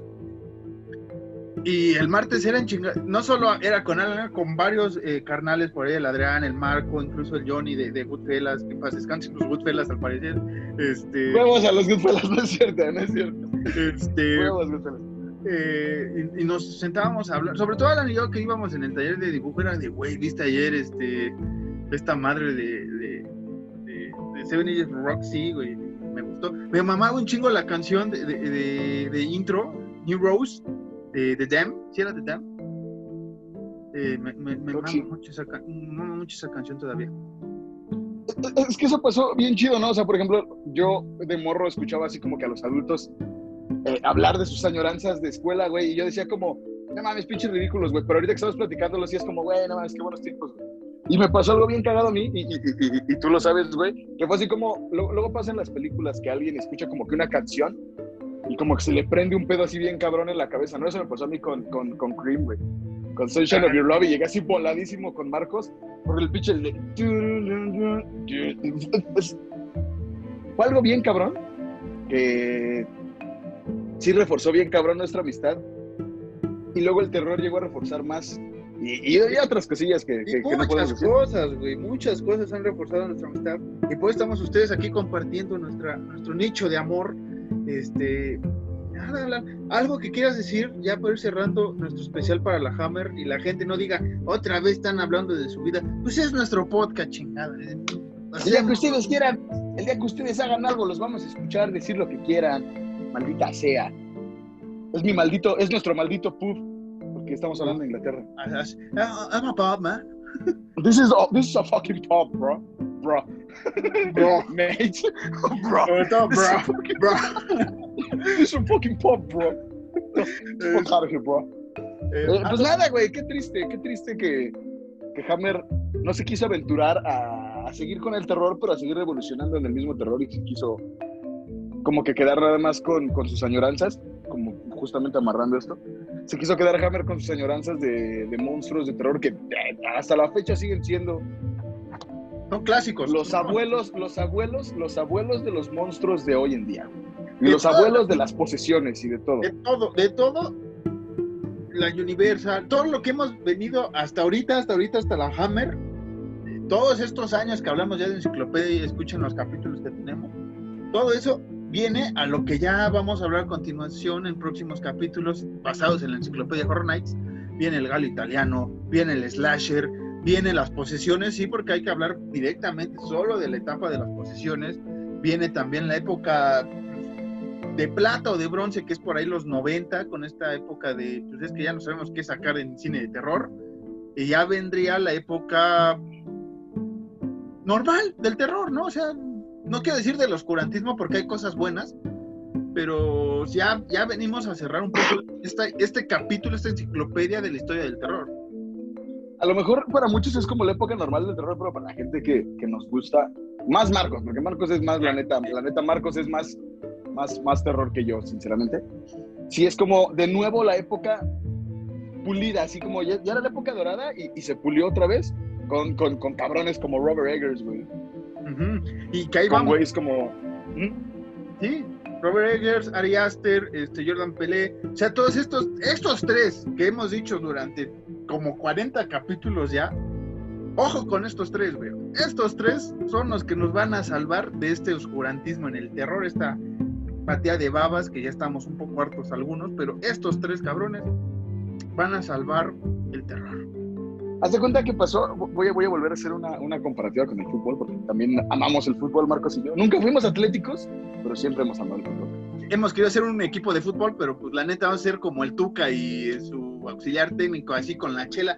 Y el martes era en chinga, no solo era con Alan, con varios eh, carnales por ahí, el Adrián, el Marco, incluso el Johnny de, de Goodfellas, que paz descansen los Goodfellas al parecer. Este, Huevos a los Goodfellas, no es cierto, no es cierto. este, Huevos, Goodfellas. eh, y, y nos sentábamos a hablar, sobre todo Alan y yo que íbamos en el taller de dibujo, era de, güey, viste ayer este, esta madre de, de, de, de Seven Ages sí, güey, me gustó. Me mamaba un chingo la canción de, de, de- de intro, New Rose, de The Dam, ¿sí era The Dam? Eh, me me, me Creo mama mucho, esa, me mama mucho esa canción todavía. Es que eso pasó bien chido, ¿no? O sea, por ejemplo, yo de morro escuchaba así como que a los adultos eh, hablar de sus añoranzas de escuela, güey, y yo decía como, no mames, pinches ridículos, güey, pero ahorita que estamos platicándolo, sí es como, güey, no mames, qué buenos tiempos, güey. Y me pasó algo bien cagado a mí, y, y- y- y- y tú lo sabes, güey, que fue así como, luego pasa en las películas que alguien escucha como que una canción y como que se le prende un pedo así bien cabrón en la cabeza, ¿no? Eso me pasó a mí con, con, con Cream, güey. Con Sunshine of Your Love y llegué así voladísimo con Marcos, porque el pinche de... Fue algo bien cabrón, que sí reforzó bien cabrón nuestra amistad, y luego el terror llegó a reforzar más, y, y, y otras cosillas que, que- Y que no podemos muchas decir. cosas, güey, muchas cosas han reforzado nuestra amistad. Y pues estamos ustedes aquí compartiendo nuestra, nuestro nicho de amor. Este, nada, algo que quieras decir, ya para ir cerrando nuestro especial para la Hammer y la gente no diga, otra vez están hablando de su vida. Pues es nuestro podcast, chingada. El día que ustedes quieran, el día que ustedes hagan algo, los vamos a escuchar decir lo que quieran, maldita sea. Es mi maldito, es nuestro maldito pub, porque estamos hablando de Inglaterra. Ah, I'm a Bob, man. This is a, this is a fucking pub, bro. Bro. Bro. Mate. bro. Sobre todo, This is a bro, fucking- bro. This is a fucking pub, bro. Fuck out of here, bro. Eh, Eh, pues nada, güey, qué triste, qué triste que, que Hammer no se quiso aventurar a, a seguir con el terror, pero a seguir evolucionando en el mismo terror y se quiso como que quedar nada más con, con sus añoranzas, justamente amarrando esto. Se quiso quedar Hammer con sus añoranzas de, de monstruos de terror que eh, hasta la fecha siguen siendo son clásicos. los abuelos, los abuelos, los abuelos de los monstruos de hoy en día. De los todas abuelos de las posesiones y de todo. de todo, de todo, la Universal, todo lo que hemos venido hasta ahorita, hasta ahorita, hasta la Hammer, eh, todos estos años que hablamos ya de enciclopedia y escuchen los capítulos que tenemos, todo eso viene a lo que ya vamos a hablar a continuación en próximos capítulos basados en la enciclopedia Horror Nights. Viene el galo italiano, viene el slasher, vienen las posesiones, sí, porque hay que hablar directamente solo de la etapa de las posesiones. Viene también la época de plata o de bronce, que es por ahí los 90, con esta época de, pues es que ya no sabemos qué sacar en cine de terror. Y ya vendría la época normal del terror, ¿no? O sea, no quiero decir del oscurantismo porque hay cosas buenas, pero ya, ya venimos a cerrar un poco este capítulo, esta enciclopedia de la historia del terror. A lo mejor para muchos es como la época normal del terror, pero para la gente que, que nos gusta, más Marcos, porque Marcos es más, la neta, la neta Marcos es más, más, más terror que yo, sinceramente. Sí, es como de nuevo la época pulida, así como ya, ya era la época dorada y, y se pulió otra vez con, con, con cabrones como Robert Eggers, güey. Y que ahí Con vamos. güeyes como... ¿Mm? Sí, Robert Eggers, Ari Aster, este, Jordan Pelé, o sea, todos estos, estos tres que hemos dicho durante como 40 capítulos ya, ojo con estos tres, güey. Estos tres son los que nos van a salvar de este oscurantismo en el terror, esta patea de babas que ya estamos un poco hartos algunos, pero estos tres cabrones van a salvar el terror. Haz de cuenta que pasó, voy a, voy a volver a hacer una, una comparativa con el fútbol, porque también amamos el fútbol, Marcos y yo. Nunca fuimos atléticos, pero siempre hemos amado el fútbol. Hemos querido hacer un equipo de fútbol, pero pues la neta va a ser como el Tuca y su auxiliar técnico, así con la chela.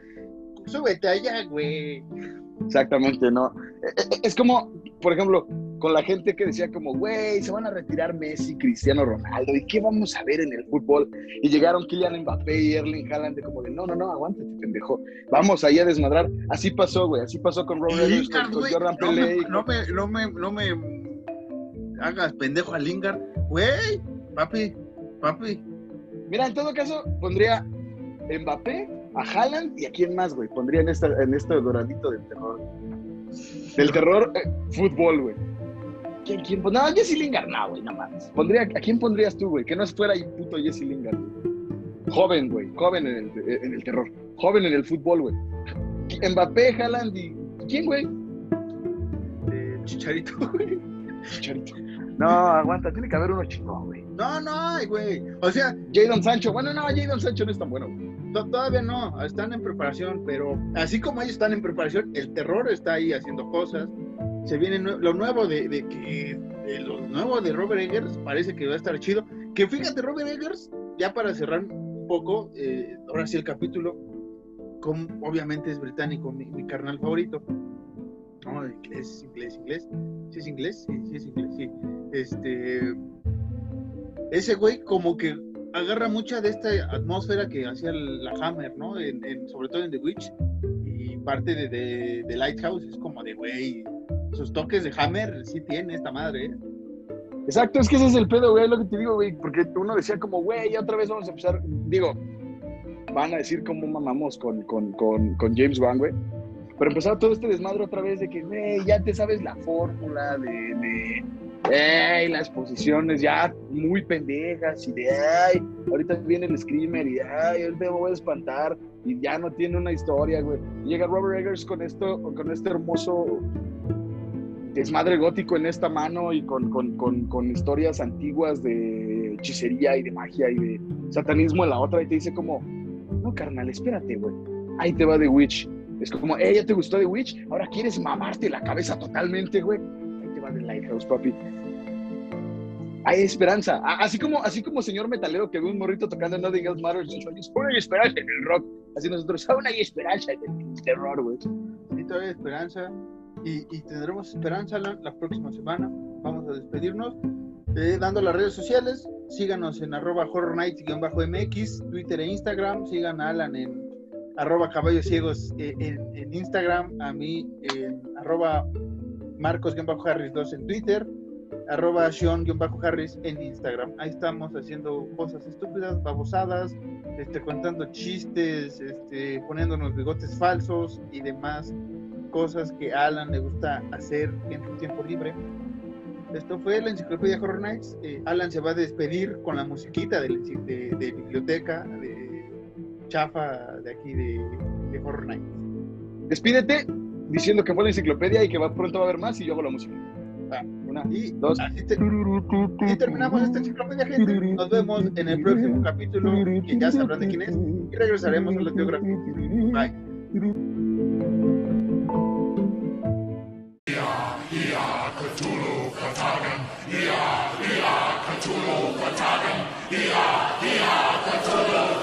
Súbete allá, güey. Exactamente, ¿no? Eh, eh, Es como, por ejemplo, con la gente que decía como, güey, se van a retirar Messi, Cristiano Ronaldo, ¿y qué vamos a ver en el fútbol? Y llegaron Kylian Mbappé y Erling Haaland de como de, no, no, no, aguántate, pendejo, vamos ahí a desmadrar. Así pasó, güey, así pasó con Robert Lingard, con, Jordan no, me, Pelé. no, me, no, me, no me hagas pendejo a Lingard. Güey, papi, papi. Mira, en todo caso, pondría Mbappé, a Haaland y a quién más, güey. Pondría en, esta, en este doradito del terror. Del terror, eh, fútbol, güey. ¿Quién, quién? No, Jesse Lingard, no, güey, no mames. Pondría, ¿A quién pondrías tú, güey? Que no fuera ahí puto Jesse Lingard. Joven, güey. Joven en el, en el terror. Joven en el fútbol, güey. Mbappé, Haaland y... ¿Quién, güey? Eh, Chicharito, güey. Chicharito. No, aguanta, tiene que haber uno chingón, güey. No, no güey. O sea, Jadon Sancho. Bueno, no, Jadon Sancho no es tan bueno, güey. to- todavía no, están en preparación, pero así como ellos están en preparación, el terror está ahí haciendo cosas. Se viene lo nuevo de, de que de lo nuevo de Robert Eggers parece que va a estar chido. Que fíjate, Robert Eggers, ya para cerrar un poco, eh, ahora sí el capítulo, como obviamente es británico, mi, carnal favorito. No, inglés, inglés, inglés. ¿Sí es inglés? Sí, sí es inglés, sí. Este. Ese güey, como que agarra mucha de esta atmósfera que hacía la Hammer, ¿no? En- sobre todo en The Witch. Y parte de, de, de Lighthouse es como de, güey, sus toques de Hammer sí tiene esta madre, ¿eh? Exacto, es que ese es el pedo, güey, lo que te digo, güey, porque uno decía como, güey, otra vez vamos a empezar, digo, van a decir cómo mamamos con, con, con, James Wan, güey, pero empezaba todo este desmadre otra vez de que, güey, ya te sabes la fórmula de, de, ey, las posiciones ya muy pendejas y de, ay, ahorita viene el screamer y, ay, ahorita me voy a espantar y ya no tiene una historia, güey. Llega Robert Eggers con esto, con este hermoso desmadre gótico en esta mano y con, con, con, con historias antiguas de hechicería y de magia y de satanismo en la otra y te dice como, no carnal, espérate, güey, ahí te va The Witch. Es como, eh, ¿ya te gustó The Witch? Ahora quieres mamarte la cabeza totalmente, güey. Ahí te va The Lighthouse, papi. Hay esperanza. Así como, así como señor metalero que ve un morrito tocando Nothing Else Matters, "Aún hay esperanza en el rock. Así nosotros, aún hay esperanza en el terror, güey. Sí, todavía hay esperanza. Y, tendremos esperanza la, la próxima semana. Vamos a despedirnos. Eh, dando las redes sociales, síganos en arroba horror nights-mx, Twitter e Instagram. Sigan a Alan en arroba caballos ciegos eh, en, en Instagram, a mí en arroba marcos-harris2 en Twitter, arroba sean-harris en Instagram. Ahí estamos haciendo cosas estúpidas, babosadas, este, contando chistes, este, poniéndonos bigotes falsos y demás cosas que a Alan le gusta hacer en su tiempo libre. Esto fue la enciclopedia Horror Nights. Eh, Alan se va a despedir con la musiquita de, de- de biblioteca, de chafa de aquí de, de Horror Nights. Despídete diciendo que fue la enciclopedia y que va, pronto va a haber más y yo hago la música. Una, Y dos. así, te- así terminamos esta enciclopedia, gente. Nos vemos en el próximo capítulo, que ya sabrán de quién es, y regresaremos a la teografía. Bye. Ia, Ia, Cthulhu, Katagan. Ia, Ia, Cthulhu, Katagan. Ia, Ia, Cthulhu,